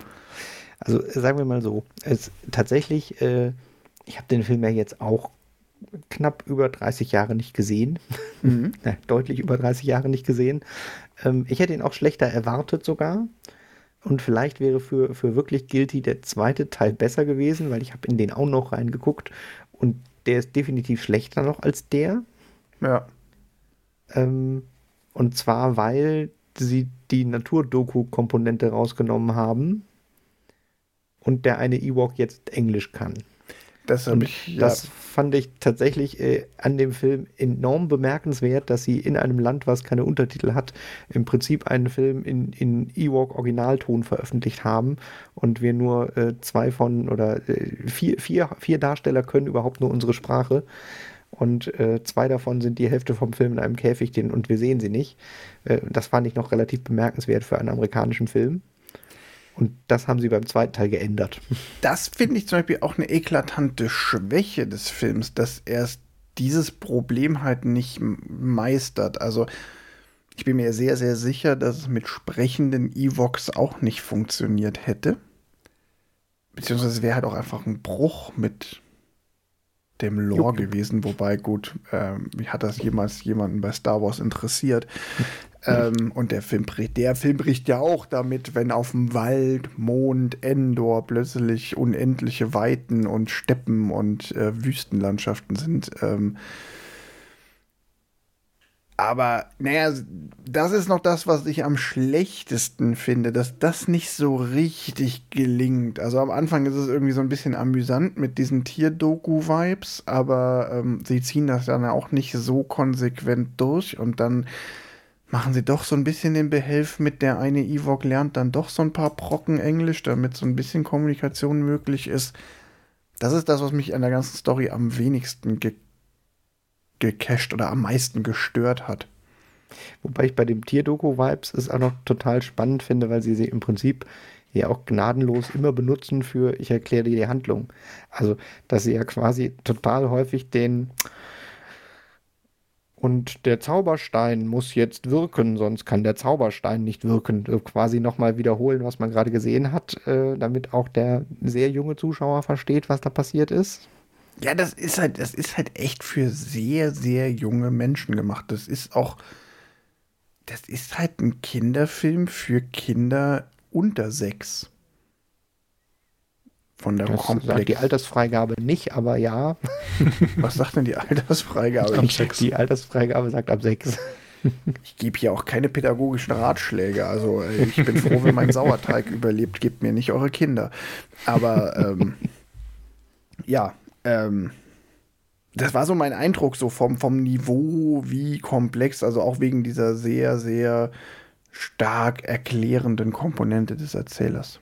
Speaker 2: Also sagen wir mal so, es tatsächlich, äh, ich habe den Film ja jetzt auch knapp über 30 Jahre nicht gesehen. Mhm. deutlich über 30 Jahre nicht gesehen. Ähm, ich hätte ihn auch schlechter erwartet sogar. Und vielleicht wäre für, für wirklich Guilty der zweite Teil besser gewesen, weil ich habe in den auch noch reingeguckt und der ist definitiv schlechter noch als der.
Speaker 1: Ja.
Speaker 2: Ähm, und zwar, weil sie die Naturdoku-Komponente rausgenommen haben und der eine Ewok jetzt Englisch kann.
Speaker 1: Das habe ich.
Speaker 2: Ja. Das fand ich tatsächlich äh, an dem Film enorm bemerkenswert, dass sie in einem Land, was keine Untertitel hat, im Prinzip einen Film in, in Ewok Originalton veröffentlicht haben und wir nur äh, zwei von oder äh, vier, vier, vier Darsteller können überhaupt nur unsere Sprache und äh, zwei davon sind die Hälfte vom Film in einem Käfig den, und wir sehen sie nicht. Äh, das fand ich noch relativ bemerkenswert für einen amerikanischen Film. Und das haben sie beim zweiten Teil geändert.
Speaker 1: Das finde ich zum Beispiel auch eine eklatante Schwäche des Films, dass er dieses Problem halt nicht meistert. Also ich bin mir sehr, sehr sicher, dass es mit sprechenden Evox auch nicht funktioniert hätte. Beziehungsweise wäre halt auch einfach ein Bruch mit dem Lore gewesen. Wobei, gut, ähm, hat das jemals jemanden bei Star Wars interessiert? ähm, und der Film, der Film bricht ja auch damit, wenn auf dem Wald, Mond, Endor plötzlich unendliche Weiten und Steppen und äh, Wüstenlandschaften sind. Ähm, aber naja, das ist noch das, was ich am schlechtesten finde, dass das nicht so richtig gelingt. Also am Anfang ist es irgendwie so ein bisschen amüsant mit diesen Tierdoku-Vibes, aber ähm, sie ziehen das dann auch nicht so konsequent durch und dann machen sie doch so ein bisschen den Behelf mit, der eine Ewok lernt dann doch so ein paar Brocken Englisch, damit so ein bisschen Kommunikation möglich ist. Das ist das, was mich an der ganzen Story am wenigsten ge gecached oder am meisten gestört hat.
Speaker 2: Wobei ich bei dem Tierdoku-Vibes es auch noch total spannend finde, weil sie sie im Prinzip ja auch gnadenlos immer benutzen für ich erkläre dir die Handlung. Also, dass sie ja quasi total häufig den und der Zauberstein muss jetzt wirken, sonst kann der Zauberstein nicht wirken. Quasi nochmal wiederholen, was man gerade gesehen hat, äh, damit auch der sehr junge Zuschauer versteht, was da passiert ist.
Speaker 1: Ja, das ist halt, das ist halt echt für sehr, sehr junge Menschen gemacht. Das ist auch, das ist halt ein Kinderfilm für Kinder unter sechs.
Speaker 2: Von der Komplex. Die Altersfreigabe nicht, aber ja.
Speaker 1: Was sagt denn die Altersfreigabe?
Speaker 2: Ab sechs. Die Altersfreigabe sagt ab sechs.
Speaker 1: Ich gebe hier auch keine pädagogischen Ratschläge. Also äh, ich bin froh, wenn mein Sauerteig überlebt. Gebt mir nicht eure Kinder. Aber ähm, ja, ähm, das war so mein Eindruck so vom, vom Niveau, wie komplex, also auch wegen dieser sehr, sehr stark erklärenden Komponente des Erzählers.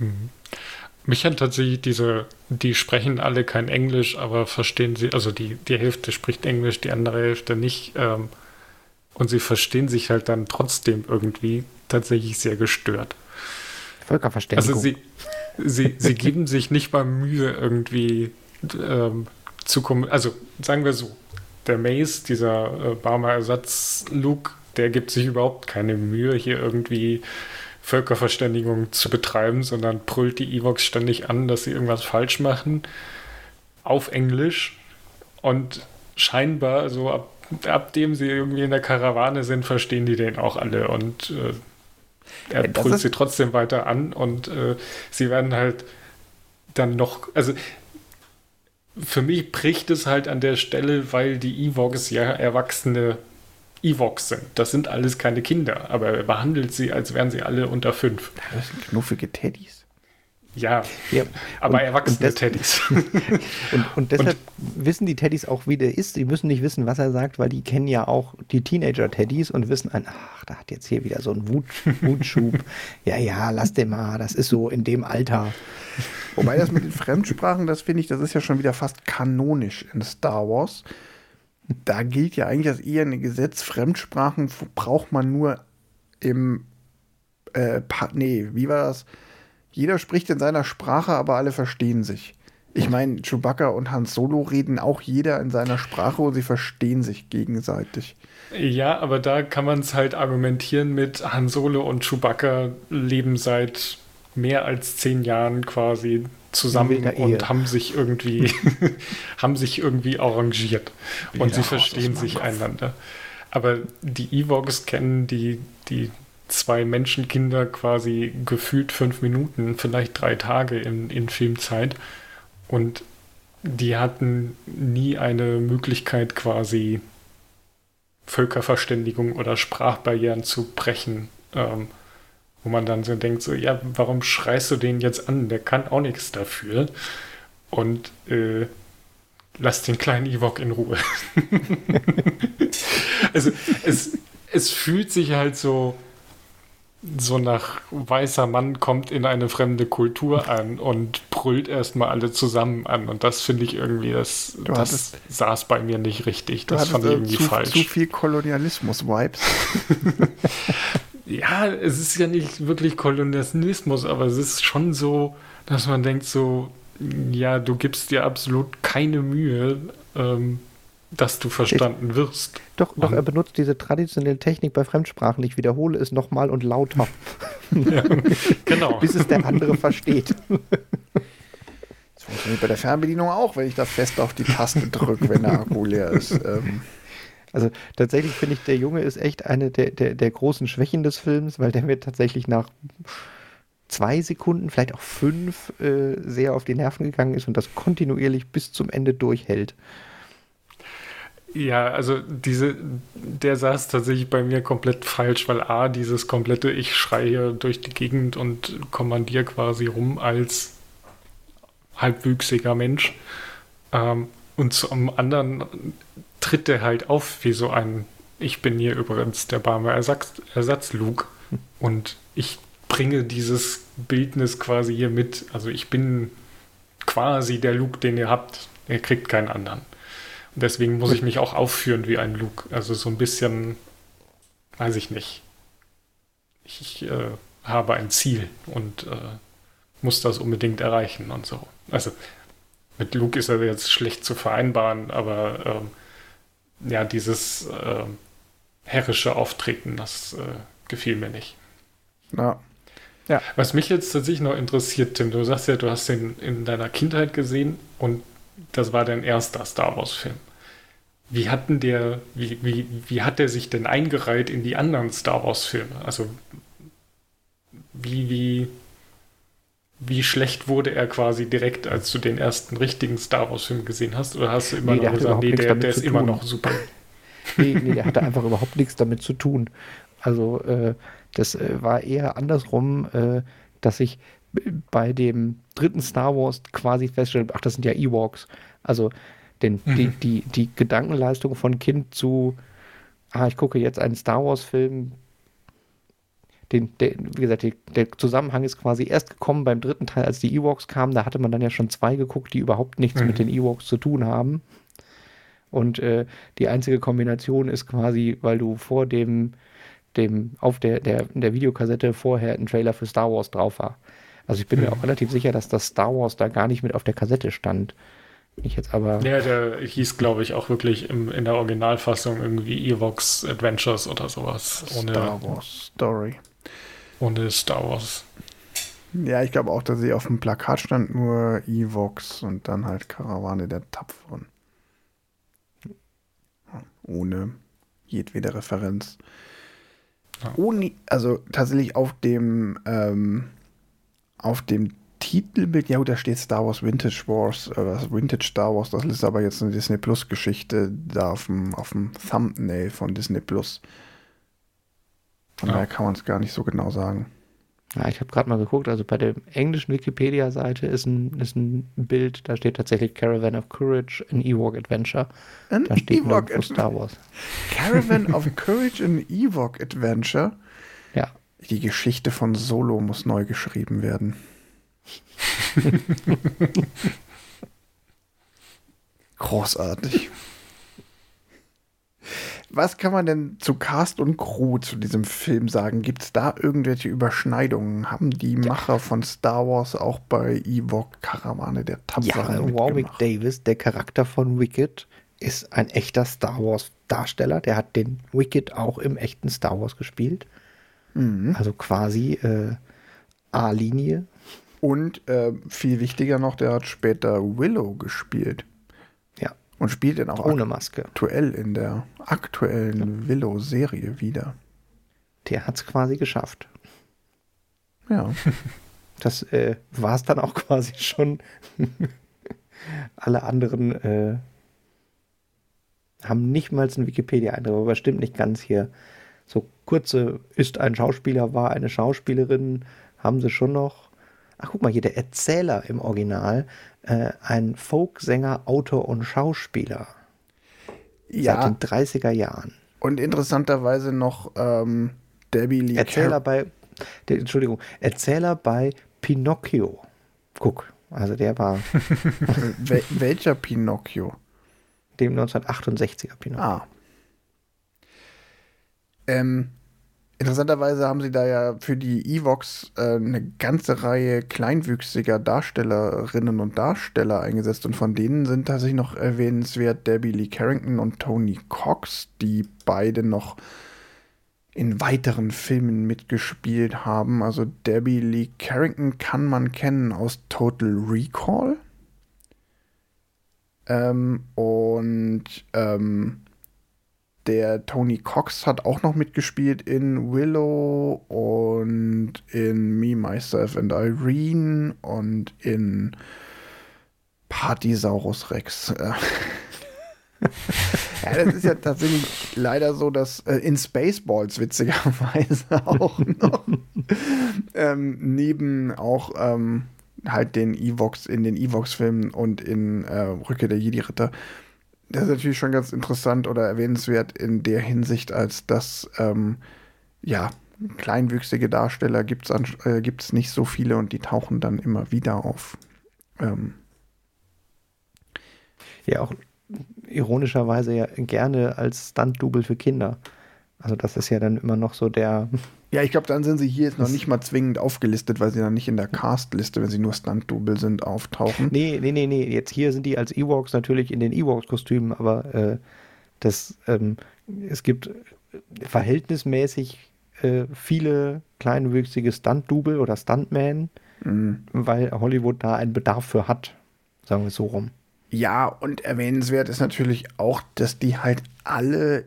Speaker 3: Mhm. Mich hat tatsächlich diese, die sprechen alle kein Englisch, aber verstehen sie, also die, die Hälfte spricht Englisch, die andere Hälfte nicht. Ähm, und sie verstehen sich halt dann trotzdem irgendwie tatsächlich sehr gestört.
Speaker 2: Völkerverständigung.
Speaker 3: Also sie, sie, sie geben sich nicht mal Mühe, irgendwie ähm, zu kommen. Also sagen wir so, der Mace, dieser äh, Barmer-Ersatz-Luke, der gibt sich überhaupt keine Mühe, hier irgendwie Völkerverständigung zu betreiben, sondern brüllt die Evox ständig an, dass sie irgendwas falsch machen auf Englisch. Und scheinbar so ab, ab dem sie irgendwie in der Karawane sind, verstehen die den auch alle. Und äh, er ja, brüllt sie trotzdem weiter an und äh, sie werden halt dann noch, also für mich bricht es halt an der Stelle, weil die Evox ja erwachsene Evox sind. Das sind alles keine Kinder, aber er behandelt sie, als wären sie alle unter fünf.
Speaker 1: Das sind knuffige Teddys.
Speaker 3: Ja, ja. aber und, erwachsene und Teddys.
Speaker 2: und, und, deshalb und, wissen die Teddys auch, wie der ist. Die müssen nicht wissen, was er sagt, weil die kennen ja auch die Teenager-Teddys und wissen, ach, da hat jetzt hier wieder so ein Wut, Wutschub. ja, ja, lass den mal, das ist so in dem Alter.
Speaker 1: Wobei das mit den Fremdsprachen, das finde ich, das ist ja schon wieder fast kanonisch in Star Wars. Da gilt ja eigentlich als eher ein Gesetz, Fremdsprachen braucht man nur im, äh, nee, wie war das? Jeder spricht in seiner Sprache, aber alle verstehen sich. Ich meine, Chewbacca und Han Solo reden auch jeder in seiner Sprache und sie verstehen sich gegenseitig.
Speaker 3: Ja, aber da kann man es halt argumentieren mit Han Solo und Chewbacca leben seit mehr als zehn Jahren quasi zusammen und haben sich irgendwie haben sich irgendwie arrangiert und sie verstehen sich einander. Aber die Evox kennen die, die zwei Menschenkinder quasi gefühlt fünf Minuten, vielleicht drei Tage in, in Filmzeit. Und die hatten nie eine Möglichkeit, quasi Völkerverständigung oder Sprachbarrieren zu brechen. Ähm, wo man dann so denkt, so, ja, warum schreist du den jetzt an? Der kann auch nichts dafür. Und äh, lass den kleinen Ewok in Ruhe. also es, es fühlt sich halt so so nach weißer Mann kommt in eine fremde Kultur an und brüllt erstmal alle zusammen an. Und das finde ich irgendwie, das, das hattest, saß bei mir nicht richtig. Das fand ich irgendwie
Speaker 1: zu,
Speaker 3: falsch.
Speaker 1: Zu viel Kolonialismus-Vibes.
Speaker 3: ja, es ist ja nicht wirklich Kolonialismus, aber es ist schon so, dass man denkt so, ja, du gibst dir absolut keine Mühe, ähm, dass du verstanden wirst.
Speaker 2: Doch, doch, er benutzt diese traditionelle Technik bei Fremdsprachen. Ich wiederhole es nochmal und lauter. ja, genau. Bis es der andere versteht.
Speaker 1: Das funktioniert bei der Fernbedienung auch, wenn ich da fest auf die Taste drücke, wenn der Akku leer ist. Ähm.
Speaker 2: Also tatsächlich finde ich, der Junge ist echt eine der, der, der großen Schwächen des Films, weil der mir tatsächlich nach zwei Sekunden, vielleicht auch fünf, äh, sehr auf die Nerven gegangen ist und das kontinuierlich bis zum Ende durchhält.
Speaker 3: Ja, also diese, der saß tatsächlich bei mir komplett falsch, weil A, dieses komplette Ich schreie durch die Gegend und kommandiere quasi rum als halbwüchsiger Mensch. Ähm, und zum anderen tritt der halt auf wie so ein, ich bin hier übrigens der Barmer Ersatz, Ersatz-Luke und ich bringe dieses Bildnis quasi hier mit. Also ich bin quasi der Luke, den ihr habt. Ihr kriegt keinen anderen. Deswegen muss ich mich auch aufführen wie ein Luke. Also so ein bisschen, weiß ich nicht. Ich äh, habe ein Ziel und äh, muss das unbedingt erreichen und so. Also mit Luke ist er jetzt schlecht zu vereinbaren, aber ähm, ja, dieses äh, herrische Auftreten, das äh, gefiel mir nicht.
Speaker 1: Ja.
Speaker 3: ja. Was mich jetzt tatsächlich noch interessiert, Tim, du sagst ja, du hast den in deiner Kindheit gesehen und das war dein erster Star Wars-Film. Wie hat denn der, wie, wie, wie hat der sich denn eingereiht in die anderen Star Wars-Filme? Also wie, wie, wie schlecht wurde er quasi direkt, als du den ersten richtigen Star Wars-Film gesehen hast? Oder hast du immer nee, noch gesagt, nee, der, der ist immer noch super?
Speaker 2: nee, nee, der hatte einfach überhaupt nichts damit zu tun. Also äh, das äh, war eher andersrum, äh, dass ich bei dem dritten Star Wars quasi feststelle, ach, das sind ja Ewoks. Also denn mhm. die, die, die Gedankenleistung von Kind zu, ah, ich gucke jetzt einen Star Wars-Film, den, der, wie gesagt, die, der Zusammenhang ist quasi erst gekommen beim dritten Teil, als die Ewoks kamen. Da hatte man dann ja schon zwei geguckt, die überhaupt nichts mhm. mit den Ewoks zu tun haben. Und äh, die einzige Kombination ist quasi, weil du vor dem, dem auf der, der, der Videokassette vorher ein Trailer für Star Wars drauf war. Also ich bin mhm. mir auch relativ sicher, dass das Star Wars da gar nicht mit auf der Kassette stand. Ich jetzt aber.
Speaker 3: Ja, der hieß, glaube ich, auch wirklich im, in der Originalfassung irgendwie Evox Adventures oder sowas.
Speaker 1: Ohne, Star Wars Story.
Speaker 3: Ohne Star Wars.
Speaker 1: Ja, ich glaube auch, dass sie auf dem Plakat stand nur Evox und dann halt Karawane der Tapferen. Ohne jedwede Referenz. Ja. Ohne, also tatsächlich auf dem, ähm, auf dem Titelbild, ja, da steht Star Wars Vintage Wars, äh, Vintage Star Wars, das ist aber jetzt eine Disney Plus Geschichte da auf dem, auf dem Thumbnail von Disney Plus. Von ja. daher kann man es gar nicht so genau sagen.
Speaker 2: Ja, ich habe gerade mal geguckt, also bei der englischen Wikipedia-Seite ist ein, ist ein Bild, da steht tatsächlich Caravan of Courage, an Ewok Adventure.
Speaker 1: An
Speaker 2: da steht
Speaker 1: Ewok Star Wars. Caravan of Courage, an Ewok Adventure?
Speaker 2: Ja.
Speaker 1: Die Geschichte von Solo muss neu geschrieben werden. Großartig. Was kann man denn zu Cast und Crew zu diesem Film sagen? Gibt es da irgendwelche Überschneidungen? Haben die ja. Macher von Star Wars auch bei Ewok Karawane der Tapferen
Speaker 2: Ja, Warwick Davis, der Charakter von Wicked, ist ein echter Star Wars Darsteller. Der hat den Wicked auch im echten Star Wars gespielt. Mhm. Also quasi äh, A-Linie.
Speaker 1: Und äh, viel wichtiger noch, der hat später Willow gespielt. Und spielt dann auch
Speaker 2: ohne Maske.
Speaker 1: Aktuell in der aktuellen ja. Willow-Serie wieder.
Speaker 2: Der hat es quasi geschafft.
Speaker 1: Ja.
Speaker 2: Das äh, war es dann auch quasi schon. Alle anderen äh, haben nicht mal einen Wikipedia-Eintrag, aber stimmt nicht ganz hier. So kurze ist ein Schauspieler, war eine Schauspielerin, haben sie schon noch. Ach, guck mal hier, der Erzähler im Original äh, ein Folksänger, Autor und Schauspieler. Ja. Seit den 30er Jahren.
Speaker 1: Und interessanterweise noch ähm, Debbie Lee
Speaker 2: Erzähler bei, der, Entschuldigung, Erzähler bei Pinocchio. Guck, also der war.
Speaker 1: Wel welcher Pinocchio?
Speaker 2: Dem 1968er Pinocchio.
Speaker 1: Ah. Ähm, Interessanterweise haben sie da ja für die Evox äh, eine ganze Reihe kleinwüchsiger Darstellerinnen und Darsteller eingesetzt und von denen sind tatsächlich noch erwähnenswert Debbie Lee Carrington und Tony Cox, die beide noch in weiteren Filmen mitgespielt haben. Also Debbie Lee Carrington kann man kennen aus Total Recall. Ähm, und ähm, der Tony Cox hat auch noch mitgespielt in Willow und in Me, Myself and Irene und in Partysaurus Rex. ja, das ist ja tatsächlich leider so, dass äh, in Spaceballs witzigerweise auch noch ähm, neben auch ähm, halt den Evox in den Evox-Filmen und in äh, Rücke der Jedi-Ritter das ist natürlich schon ganz interessant oder erwähnenswert in der Hinsicht, als dass, ähm, ja, kleinwüchsige Darsteller gibt es äh, nicht so viele und die tauchen dann immer wieder auf. Ähm.
Speaker 2: Ja, auch ironischerweise ja gerne als Stunt-Double für Kinder. Also das ist ja dann immer noch so der
Speaker 1: ja, ich glaube, dann sind sie hier jetzt noch nicht mal zwingend aufgelistet, weil sie dann nicht in der Cast-Liste, wenn sie nur Stunt-Double sind, auftauchen.
Speaker 2: Nee, nee, nee, nee. Jetzt hier sind die als Ewoks natürlich in den Ewoks-Kostümen, aber äh, das, ähm, es gibt verhältnismäßig äh, viele kleinwüchsige Stunt-Double oder Stuntman, mhm. weil Hollywood da einen Bedarf für hat, sagen wir es so rum.
Speaker 1: Ja, und erwähnenswert ist natürlich auch, dass die halt alle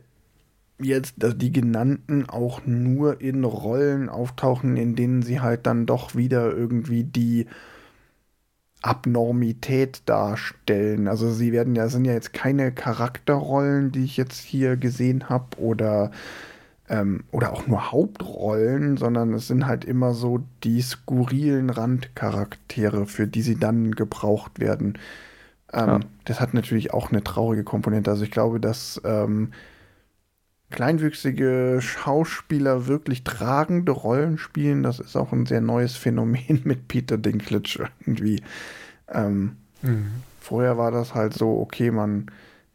Speaker 1: jetzt dass die genannten auch nur in Rollen auftauchen, in denen sie halt dann doch wieder irgendwie die Abnormität darstellen. Also sie werden ja, sind ja jetzt keine Charakterrollen, die ich jetzt hier gesehen habe, oder, ähm, oder auch nur Hauptrollen, sondern es sind halt immer so die skurrilen Randcharaktere, für die sie dann gebraucht werden. Ähm, ja. Das hat natürlich auch eine traurige Komponente. Also ich glaube, dass ähm, kleinwüchsige Schauspieler wirklich tragende Rollen spielen, das ist auch ein sehr neues Phänomen mit Peter Dinklage irgendwie. Ähm, mhm. Vorher war das halt so, okay, man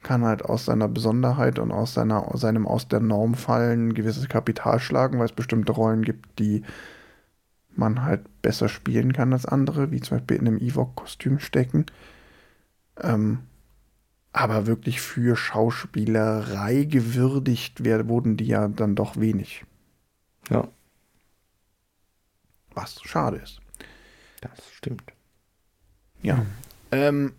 Speaker 1: kann halt aus seiner Besonderheit und aus seiner, seinem aus der Norm fallen ein gewisses Kapital schlagen, weil es bestimmte Rollen gibt, die man halt besser spielen kann als andere, wie zum Beispiel in einem Ewok-Kostüm stecken. Ähm, aber wirklich für Schauspielerei gewürdigt werden, wurden die ja dann doch wenig.
Speaker 2: Ja.
Speaker 1: Was schade ist.
Speaker 2: Das stimmt.
Speaker 1: Ja. Ähm,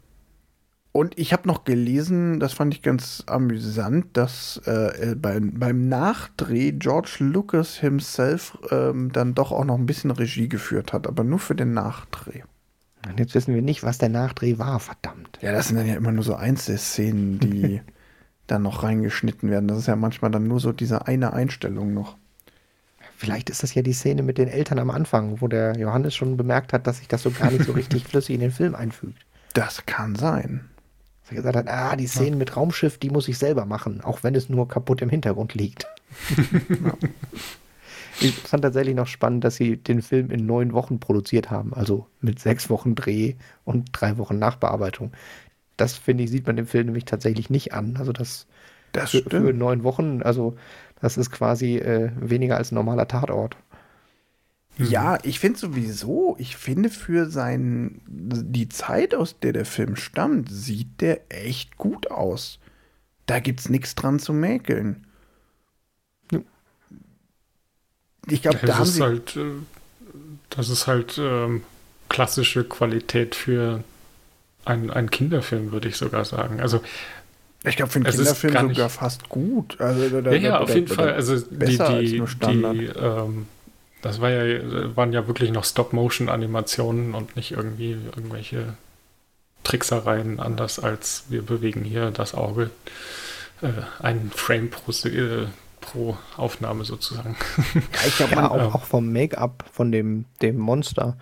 Speaker 1: Und ich habe noch gelesen, das fand ich ganz amüsant, dass äh, beim, beim Nachdreh George Lucas himself ähm, dann doch auch noch ein bisschen Regie geführt hat, aber nur für den Nachdreh.
Speaker 2: Und jetzt wissen wir nicht, was der Nachdreh war, verdammt.
Speaker 1: Ja, das sind dann ja immer nur so Einzelszenen, die dann noch reingeschnitten werden. Das ist ja manchmal dann nur so diese eine Einstellung noch.
Speaker 2: Vielleicht ist das ja die Szene mit den Eltern am Anfang, wo der Johannes schon bemerkt hat, dass sich das so gar nicht so richtig flüssig in den Film einfügt.
Speaker 1: Das kann sein.
Speaker 2: Dass er gesagt hat, ah, die Szenen mit Raumschiff, die muss ich selber machen, auch wenn es nur kaputt im Hintergrund liegt. Ich fand tatsächlich noch spannend, dass sie den Film in neun Wochen produziert haben, also mit sechs Wochen Dreh und drei Wochen Nachbearbeitung. Das finde ich, sieht man dem Film nämlich tatsächlich nicht an. Also das,
Speaker 1: Das
Speaker 2: für, für neun Wochen, also das ist quasi äh, weniger als ein normaler Tatort.
Speaker 1: Ja, ich finde sowieso, ich finde für sein, die Zeit, aus der der Film stammt, sieht der echt gut aus. Da gibt's nichts dran zu mäkeln.
Speaker 2: Ja.
Speaker 1: Ich glaube, da
Speaker 3: das,
Speaker 1: haben
Speaker 3: ist
Speaker 1: sie.
Speaker 3: halt, äh, das ist halt ähm, klassische Qualität für einen, einen Kinderfilm, würde ich sogar sagen. Also,
Speaker 1: Ich glaube, für einen Kinderfilm
Speaker 3: gar
Speaker 1: sogar
Speaker 3: nicht-
Speaker 1: fast gut. Also, da-
Speaker 3: ja, ja,
Speaker 1: da-
Speaker 3: auf
Speaker 1: da-
Speaker 3: jeden
Speaker 1: da-
Speaker 3: Fall. Also, die, die, die ähm, das war ja, waren ja wirklich noch Stop-Motion-Animationen und nicht irgendwie irgendwelche Tricksereien, anders als wir bewegen hier das Auge äh, einen Frame pro, äh, pro Aufnahme sozusagen.
Speaker 1: Ja, ich glaube,
Speaker 2: Ja,
Speaker 1: man,
Speaker 2: auch, auch vom Make-up von dem, dem Monster.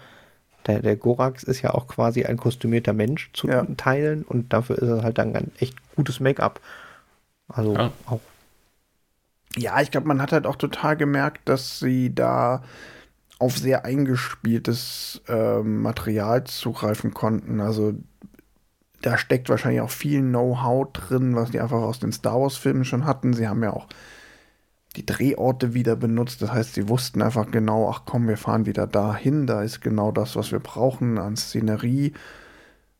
Speaker 2: Der, der Gorax ist ja auch quasi ein kostümierter Mensch zu
Speaker 1: Ja.
Speaker 2: Teilen und dafür ist es halt dann ein echt gutes Make-up. Also
Speaker 3: Ja.
Speaker 2: auch
Speaker 1: Ja, ich glaube, man hat halt auch total gemerkt, dass sie da auf sehr eingespieltes ähm, Material zugreifen konnten. Also da steckt wahrscheinlich auch viel Know-how drin, was die einfach aus den Star Wars-Filmen schon hatten. Sie haben ja auch die Drehorte wieder benutzt. Das heißt, sie wussten einfach genau, ach komm, wir fahren wieder dahin. Da ist genau das, was wir brauchen an Szenerie.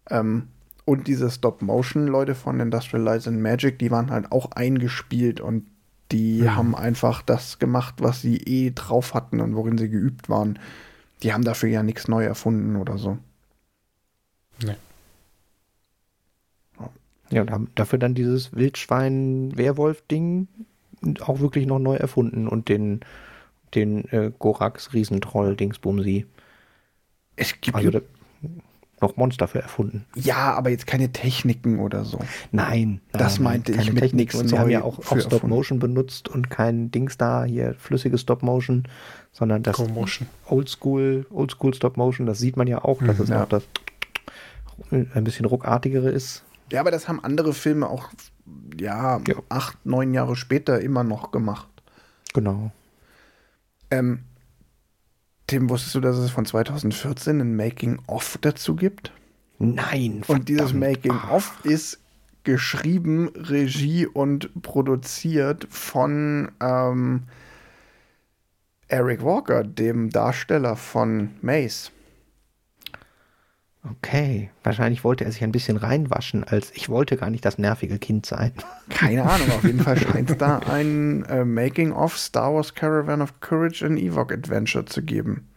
Speaker 1: Ähm, und diese Stop-Motion-Leute von Industrial Light and Magic, die waren halt auch eingespielt und die
Speaker 3: Mhm.
Speaker 1: haben einfach das gemacht, was sie eh drauf hatten und worin sie geübt waren. Die haben dafür ja nichts neu erfunden oder so.
Speaker 2: Ja, und haben dafür dann dieses Wildschwein-Werwolf-Ding auch wirklich noch neu erfunden und den, den äh, Gorax-Riesentroll-Dingsbumsi.
Speaker 1: Es gibt
Speaker 2: Also da, noch Monster für erfunden.
Speaker 1: ja, aber jetzt keine Techniken oder so.
Speaker 2: Nein,
Speaker 1: Das
Speaker 2: nein,
Speaker 1: meinte ich
Speaker 2: keine
Speaker 1: mit
Speaker 2: Technik.
Speaker 1: nix
Speaker 2: Und sie haben ja auch, auch Stop-Motion benutzt und kein Dings da, hier flüssige Stop-Motion, sondern das. Oldschool, Oldschool Stop-Motion, das sieht man ja auch, dass
Speaker 3: Mhm,
Speaker 2: es
Speaker 1: ja.
Speaker 2: auch das ein bisschen ruckartigere ist.
Speaker 1: Ja, aber das haben andere Filme auch, ja,
Speaker 2: Ja.
Speaker 1: acht, neun Jahre später immer noch gemacht.
Speaker 2: Genau.
Speaker 1: Ähm, Tim, wusstest du, dass es von 2014 ein Making-of dazu gibt?
Speaker 2: Nein,
Speaker 1: Und dieses
Speaker 2: verdammt.
Speaker 1: Making-of ist geschrieben, Regie und produziert von ähm, Eric Walker, dem Darsteller von Mace.
Speaker 2: Okay, wahrscheinlich wollte er sich ein bisschen reinwaschen, als ich wollte gar nicht das nervige Kind sein.
Speaker 1: Keine Ahnung, auf jeden Fall scheint es da ein äh, Making-of Star Wars Caravan of Courage and Ewok Adventure zu geben.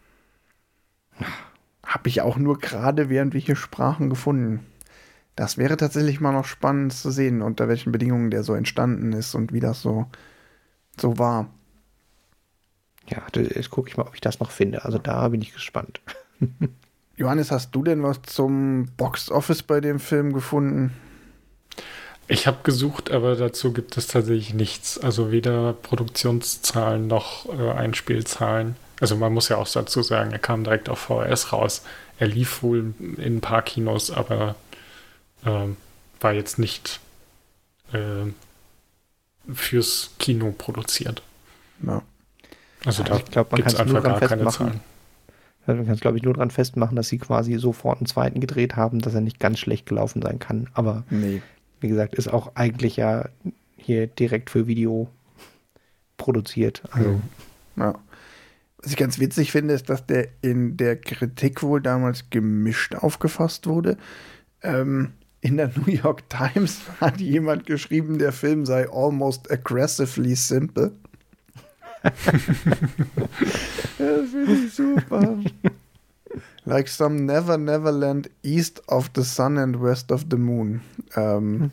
Speaker 1: Habe ich auch nur gerade, während wir hier sprachen, gefunden. Das wäre tatsächlich mal noch spannend zu sehen, unter welchen Bedingungen der so entstanden ist und wie das so, so war.
Speaker 2: Ja, jetzt gucke ich mal, ob ich das noch finde. Also da bin ich gespannt.
Speaker 1: Johannes, hast du denn was zum Box Office bei dem Film gefunden?
Speaker 3: Ich habe gesucht, aber dazu gibt es tatsächlich nichts. Also weder Produktionszahlen noch äh, Einspielzahlen. Also man muss ja auch dazu sagen, er kam direkt auf VHS raus. Er lief wohl in ein paar Kinos, aber ähm, war jetzt nicht äh, fürs Kino produziert.
Speaker 1: Ja.
Speaker 3: Also
Speaker 2: Ja,
Speaker 3: da
Speaker 2: ich glaub, man
Speaker 3: gibt es
Speaker 2: nur
Speaker 3: gar keine
Speaker 2: festmachen.
Speaker 3: Zahlen.
Speaker 2: Also man kann es, glaube ich, nur daran festmachen, dass sie quasi sofort einen zweiten gedreht haben, dass er nicht ganz schlecht gelaufen sein kann. Aber
Speaker 1: Nee.
Speaker 2: wie gesagt, ist auch eigentlich ja hier direkt für Video produziert. Also.
Speaker 1: Ja. Was ich ganz witzig finde, ist, dass der in der Kritik wohl damals gemischt aufgefasst wurde. Ähm, in der New York Times hat jemand geschrieben, der Film sei almost aggressively simple. Das finde ich super. Like some never never land east of the sun and west of the moon. Ähm, hm.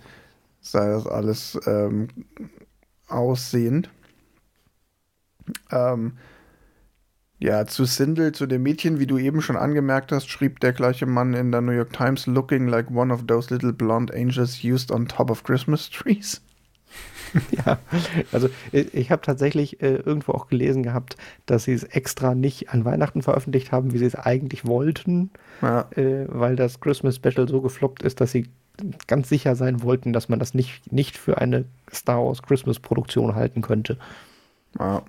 Speaker 1: Sei das alles ähm, aussehend. Ähm, ja, zu Sindel, zu dem Mädchen, wie du eben schon angemerkt hast, schrieb der gleiche Mann in der New York Times, looking like one of those little blonde angels used on top of Christmas trees.
Speaker 2: ja, also ich habe tatsächlich äh, irgendwo auch gelesen gehabt, dass sie es extra nicht an Weihnachten veröffentlicht haben, wie sie es eigentlich wollten, ja. äh, weil das Christmas Special so gefloppt ist, dass sie ganz sicher sein wollten, dass man das nicht, nicht für eine Star Wars Christmas Produktion halten könnte. Ja.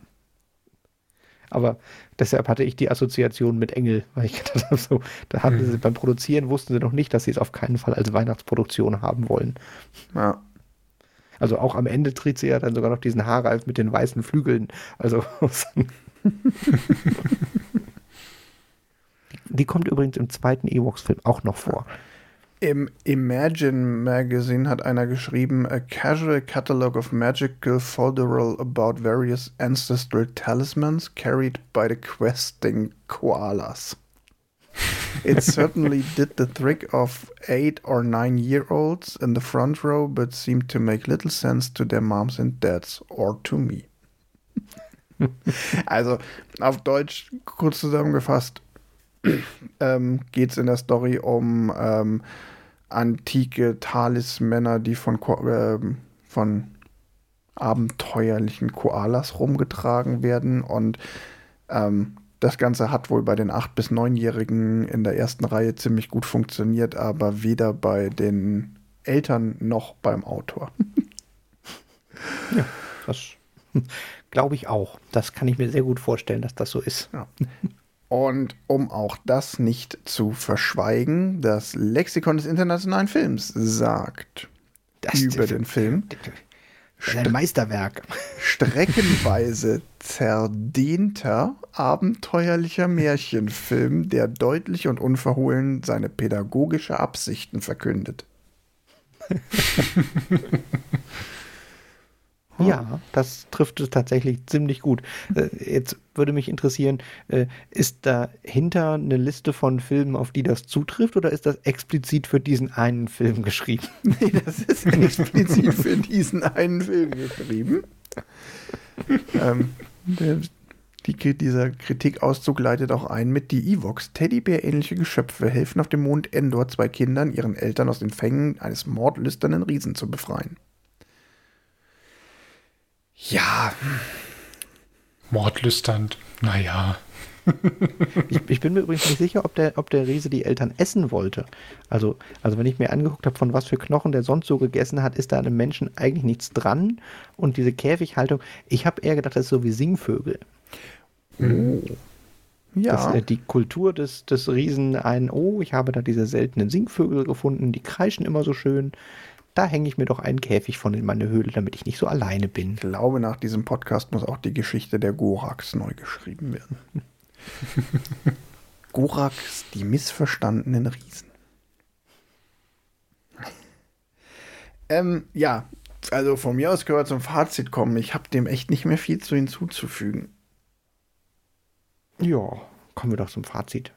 Speaker 2: Aber deshalb hatte ich die Assoziation mit Engel, weil ich gedacht habe, so, da hatten mhm. sie beim Produzieren wussten sie noch nicht, dass sie es auf keinen Fall als Weihnachtsproduktion haben wollen. Ja. Also auch am Ende tritt sie ja dann sogar noch diesen Haarreif mit den weißen Flügeln. Also die kommt übrigens im zweiten Ewoks-Film auch noch vor.
Speaker 1: Im Imagine Magazine hat einer geschrieben, a casual catalog of magical folderol about various ancestral talismans carried by the questing koalas. It certainly did the trick of eight or nine year olds in the front row, but seemed to make little sense to their moms and dads or to me. also auf Deutsch kurz zusammengefasst ähm, geht es in der Story um ähm, antike Talismänner, die von, äh, von abenteuerlichen Koalas rumgetragen werden und ähm, das Ganze hat wohl bei den 8- bis 9-Jährigen in der ersten Reihe ziemlich gut funktioniert, aber weder bei den Eltern noch beim Autor.
Speaker 2: ja, das glaube ich auch. Das kann ich mir sehr gut vorstellen, dass das so ist. Ja.
Speaker 1: Und um auch das nicht zu verschweigen, das Lexikon des internationalen Films sagt das über den Film.
Speaker 2: Ein Meisterwerk.
Speaker 1: Streckenweise zerdehnter, abenteuerlicher Märchenfilm, der deutlich und unverhohlen seine pädagogische Absichten verkündet.
Speaker 2: Ja, das trifft es tatsächlich ziemlich gut. Äh, jetzt würde mich interessieren, äh, ist dahinter eine Liste von Filmen, auf die das zutrifft, oder ist das explizit für diesen einen Film geschrieben?
Speaker 1: Nee, das ist explizit für diesen einen Film geschrieben. ähm, der, die, dieser Kritikauszug leitet auch ein mit die Evox, Teddybär-ähnliche Geschöpfe, helfen auf dem Mond Endor zwei Kindern, ihren Eltern aus den Fängen eines mordlüsternen Riesen zu befreien.
Speaker 3: Ja. Mordlüsternd, naja.
Speaker 2: ich, ich, bin mir übrigens nicht sicher, ob der, ob der Riese die Eltern essen wollte. Also, also wenn ich mir angeguckt habe, von was für Knochen der sonst so gegessen hat, ist da einem Menschen eigentlich nichts dran. Und diese Käfighaltung, ich habe eher gedacht, das ist so wie Singvögel. Oh. Ja. Dass äh, die Kultur des, des Riesen ein, oh, ich habe da diese seltenen Singvögel gefunden, die kreischen immer so schön da hänge ich mir doch einen Käfig von in meine Höhle, damit ich nicht so alleine bin.
Speaker 1: Ich glaube, nach diesem Podcast muss auch die Geschichte der Goraks neu geschrieben werden. Goraks, die missverstandenen Riesen. ähm, ja, also von mir aus wir zum Fazit kommen. Ich habe dem echt nicht mehr viel zu hinzuzufügen.
Speaker 2: Ja, kommen wir doch zum Fazit.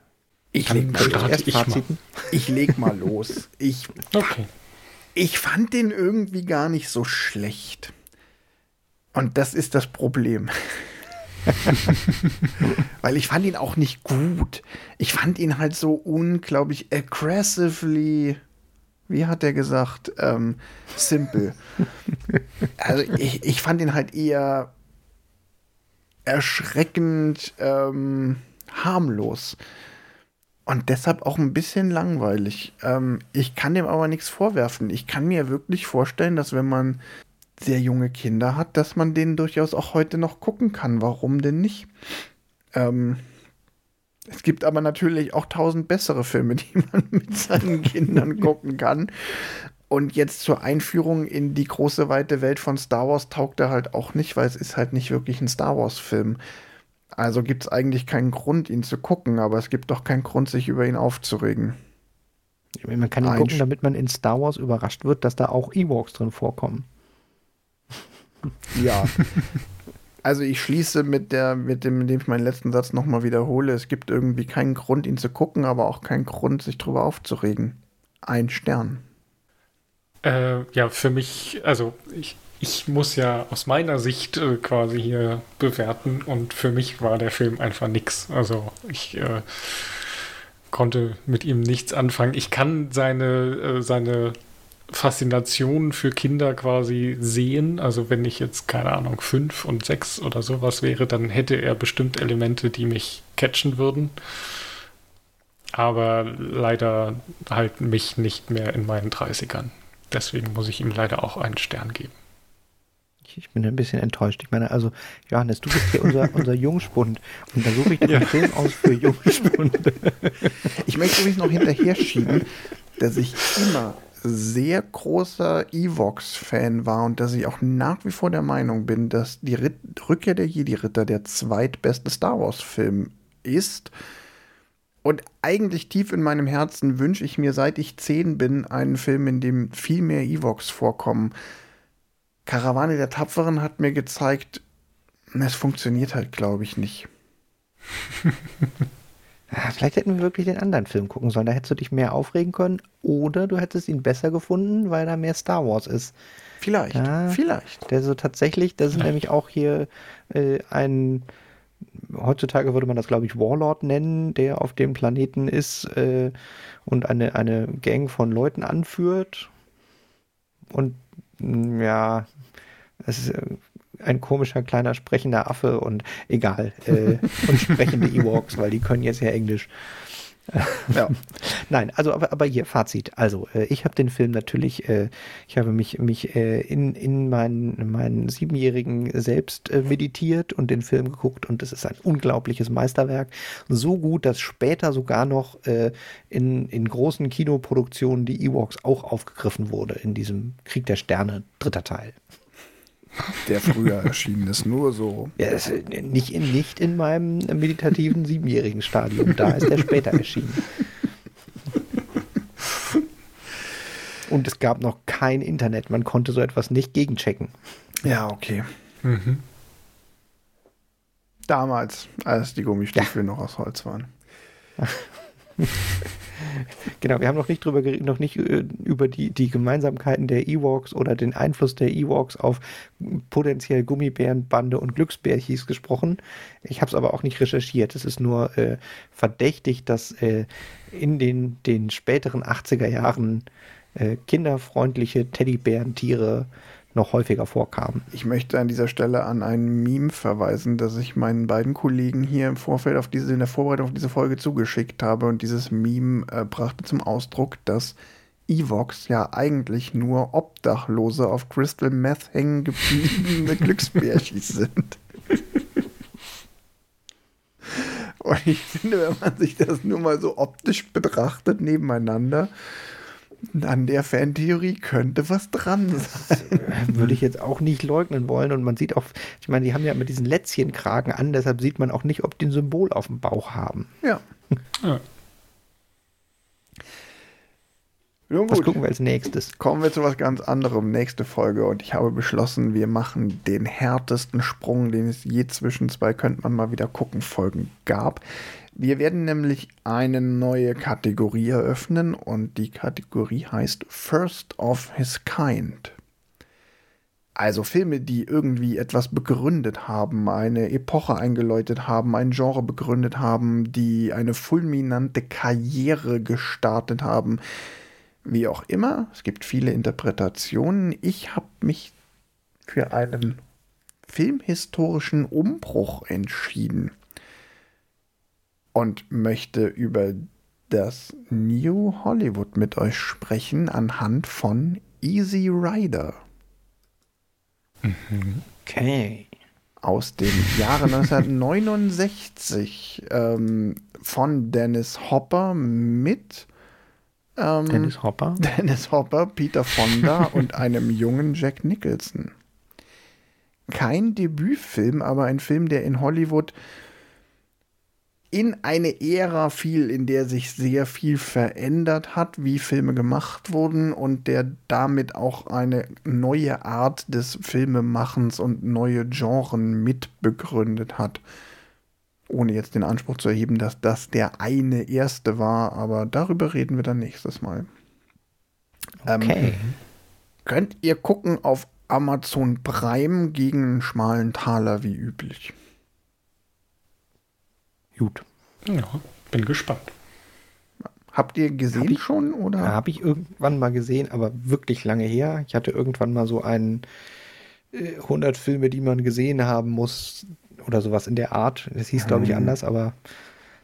Speaker 1: Ich leg, mal, ich, mal. ich leg mal los. Ich, okay ich fand den irgendwie gar nicht so schlecht. Und das ist das Problem. Weil ich fand ihn auch nicht gut. Ich fand ihn halt so unglaublich aggressively, wie hat er gesagt, ähm, simple. Also ich, ich fand ihn halt eher erschreckend ähm, harmlos und deshalb auch ein bisschen langweilig. Ähm, ich kann dem aber nichts vorwerfen. Ich kann mir wirklich vorstellen, dass wenn man sehr junge Kinder hat, dass man den durchaus auch heute noch gucken kann. Warum denn nicht? Ähm, es gibt aber natürlich auch tausend bessere Filme, die man mit seinen Kindern gucken kann. Und jetzt zur Einführung in die große weite Welt von Star Wars taugt er halt auch nicht, weil es ist halt nicht wirklich ein Star Wars-Film. Also gibt es eigentlich keinen Grund, ihn zu gucken, aber es gibt doch keinen Grund, sich über ihn aufzuregen.
Speaker 2: Man kann ihn Ein gucken, damit man in Star Wars überrascht wird, dass da auch Ewoks drin vorkommen.
Speaker 1: Ja. Also ich schließe mit der, mit dem, indem ich meinen letzten Satz nochmal wiederhole. Es gibt irgendwie keinen Grund, ihn zu gucken, aber auch keinen Grund, sich drüber aufzuregen. Ein Stern.
Speaker 3: Äh, ja, für mich, also ich, ich muss ja aus meiner Sicht äh, quasi hier bewerten und für mich war der Film einfach nix. Also ich äh, konnte mit ihm nichts anfangen. Ich kann seine, äh, seine Faszination für Kinder quasi sehen. Also wenn ich jetzt, keine Ahnung, fünf und sechs oder sowas wäre, dann hätte er bestimmt Elemente, die mich catchen würden. Aber leider halt mich nicht mehr in meinen 30ern. Deswegen muss ich ihm leider auch einen Stern geben.
Speaker 2: Ich bin ein bisschen enttäuscht. Ich meine, also, Johannes, du bist hier unser, unser Jungspund. Und da suche ich doch ja. Film aus für Jungspund.
Speaker 1: Ich möchte übrigens noch hinterher schieben, dass ich immer sehr großer Evox-Fan war und dass ich auch nach wie vor der Meinung bin, dass die Ritt Rückkehr der Jedi-Ritter der zweitbeste Star Wars-Film ist. Und eigentlich tief in meinem Herzen wünsche ich mir, seit ich zehn bin, einen Film, in dem viel mehr Evox vorkommen. Karawane der Tapferen hat mir gezeigt, es funktioniert halt, glaube ich, nicht.
Speaker 2: ja, vielleicht hätten wir wirklich den anderen Film gucken sollen. Da hättest du dich mehr aufregen können. Oder du hättest ihn besser gefunden, weil da mehr Star Wars ist.
Speaker 1: Vielleicht, ja, vielleicht.
Speaker 2: Der so tatsächlich, das ist nämlich auch hier äh, ein, heutzutage würde man das, glaube ich, Warlord nennen, der auf dem Planeten ist äh, und eine, eine Gang von Leuten anführt. Und ja, es ist äh, ein komischer kleiner sprechender Affe und egal. Äh, und sprechende Ewoks, weil die können jetzt ja Englisch. ja. Nein, also aber, aber hier Fazit. Also äh, ich habe den Film natürlich, äh, ich habe mich mich äh, in in meinen meinen siebenjährigen selbst äh, meditiert und den Film geguckt und es ist ein unglaubliches Meisterwerk. So gut, dass später sogar noch äh, in in großen Kinoproduktionen die Ewoks auch aufgegriffen wurde in diesem Krieg der Sterne dritter Teil
Speaker 1: der früher erschienen ist. Nur so.
Speaker 2: Ja, nicht, in, nicht in meinem meditativen siebenjährigen Stadium. Da ist der später erschienen. Und es gab noch kein Internet. Man konnte so etwas nicht gegenchecken.
Speaker 1: Ja, okay. Mhm. Damals, als die Gummistiefel ja. noch aus Holz waren.
Speaker 2: genau, wir haben noch nicht drüber noch nicht äh, über die, die Gemeinsamkeiten der Ewoks oder den Einfluss der Ewoks auf potenziell Gummibärenbande und Glücksbärchis gesprochen. Ich habe es aber auch nicht recherchiert. Es ist nur äh, verdächtig, dass äh, in den, den späteren 80er Jahren äh, kinderfreundliche Teddybärentiere noch häufiger vorkamen.
Speaker 1: Ich möchte an dieser Stelle an ein Meme verweisen, das ich meinen beiden Kollegen hier im Vorfeld auf diese, in der Vorbereitung auf diese Folge zugeschickt habe. Und dieses Meme äh, brachte zum Ausdruck, dass Evox ja eigentlich nur Obdachlose auf Crystal Meth hängen gebliebene Glücksbärchis sind. Und ich finde, wenn man sich das nur mal so optisch betrachtet nebeneinander, an der Fantheorie könnte was dran sein.
Speaker 2: Würde ich jetzt auch nicht leugnen wollen. Und man sieht auch, ich meine, die haben ja mit diesen Lätzchenkragen an, deshalb sieht man auch nicht, ob die ein Symbol auf dem Bauch haben.
Speaker 1: Ja. ja.
Speaker 2: Nun was gucken wir als nächstes?
Speaker 1: Kommen wir zu was ganz anderem, nächste Folge. Und ich habe beschlossen, wir machen den härtesten Sprung, den es je zwischen zwei, könnte man mal wieder gucken, Folgen gab. Wir werden nämlich eine neue Kategorie eröffnen und die Kategorie heißt First of His Kind. Also Filme, die irgendwie etwas begründet haben, eine Epoche eingeläutet haben, ein Genre begründet haben, die eine fulminante Karriere gestartet haben. Wie auch immer, es gibt viele Interpretationen. Ich habe mich für einen filmhistorischen Umbruch entschieden und möchte über das New Hollywood mit euch sprechen anhand von Easy Rider.
Speaker 2: Okay.
Speaker 1: Aus dem Jahre 1969 ähm, von Dennis Hopper mit
Speaker 2: ähm, Dennis Hopper?
Speaker 1: Dennis Hopper, Peter Fonda und einem jungen Jack Nicholson. Kein Debütfilm, aber ein Film, der in Hollywood in eine Ära fiel, in der sich sehr viel verändert hat, wie Filme gemacht wurden und der damit auch eine neue Art des Filmemachens und neue Genren mitbegründet hat. Ohne jetzt den Anspruch zu erheben, dass das der eine erste war, aber darüber reden wir dann nächstes Mal. Ähm,
Speaker 2: Okay.
Speaker 1: könnt ihr gucken auf Amazon Prime gegen einen schmalen Taler wie üblich.
Speaker 2: Gut.
Speaker 3: Ja, bin gespannt.
Speaker 1: Habt ihr gesehen
Speaker 2: Hab ich-
Speaker 1: schon oder?
Speaker 2: Habe ich irgendwann mal gesehen, aber wirklich lange her. Ich hatte irgendwann mal so einen äh, 100 Filme, die man gesehen haben muss oder sowas in der Art. Das hieß, glaube ich,
Speaker 1: Mhm.
Speaker 2: anders, aber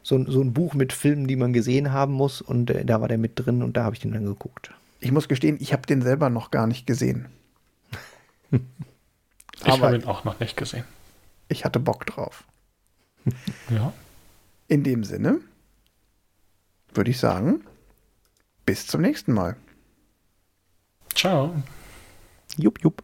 Speaker 2: so, ein- so ein Buch mit Filmen, die man gesehen haben muss und äh, da war der mit drin und da habe ich den dann geguckt.
Speaker 1: Ich muss gestehen, ich habe den selber noch gar nicht gesehen.
Speaker 3: Ich habe ihn auch noch nicht gesehen.
Speaker 1: Ich hatte Bock drauf.
Speaker 3: Ja.
Speaker 1: In dem Sinne würde ich sagen, bis zum nächsten Mal.
Speaker 3: Ciao.
Speaker 2: Jupp, jupp.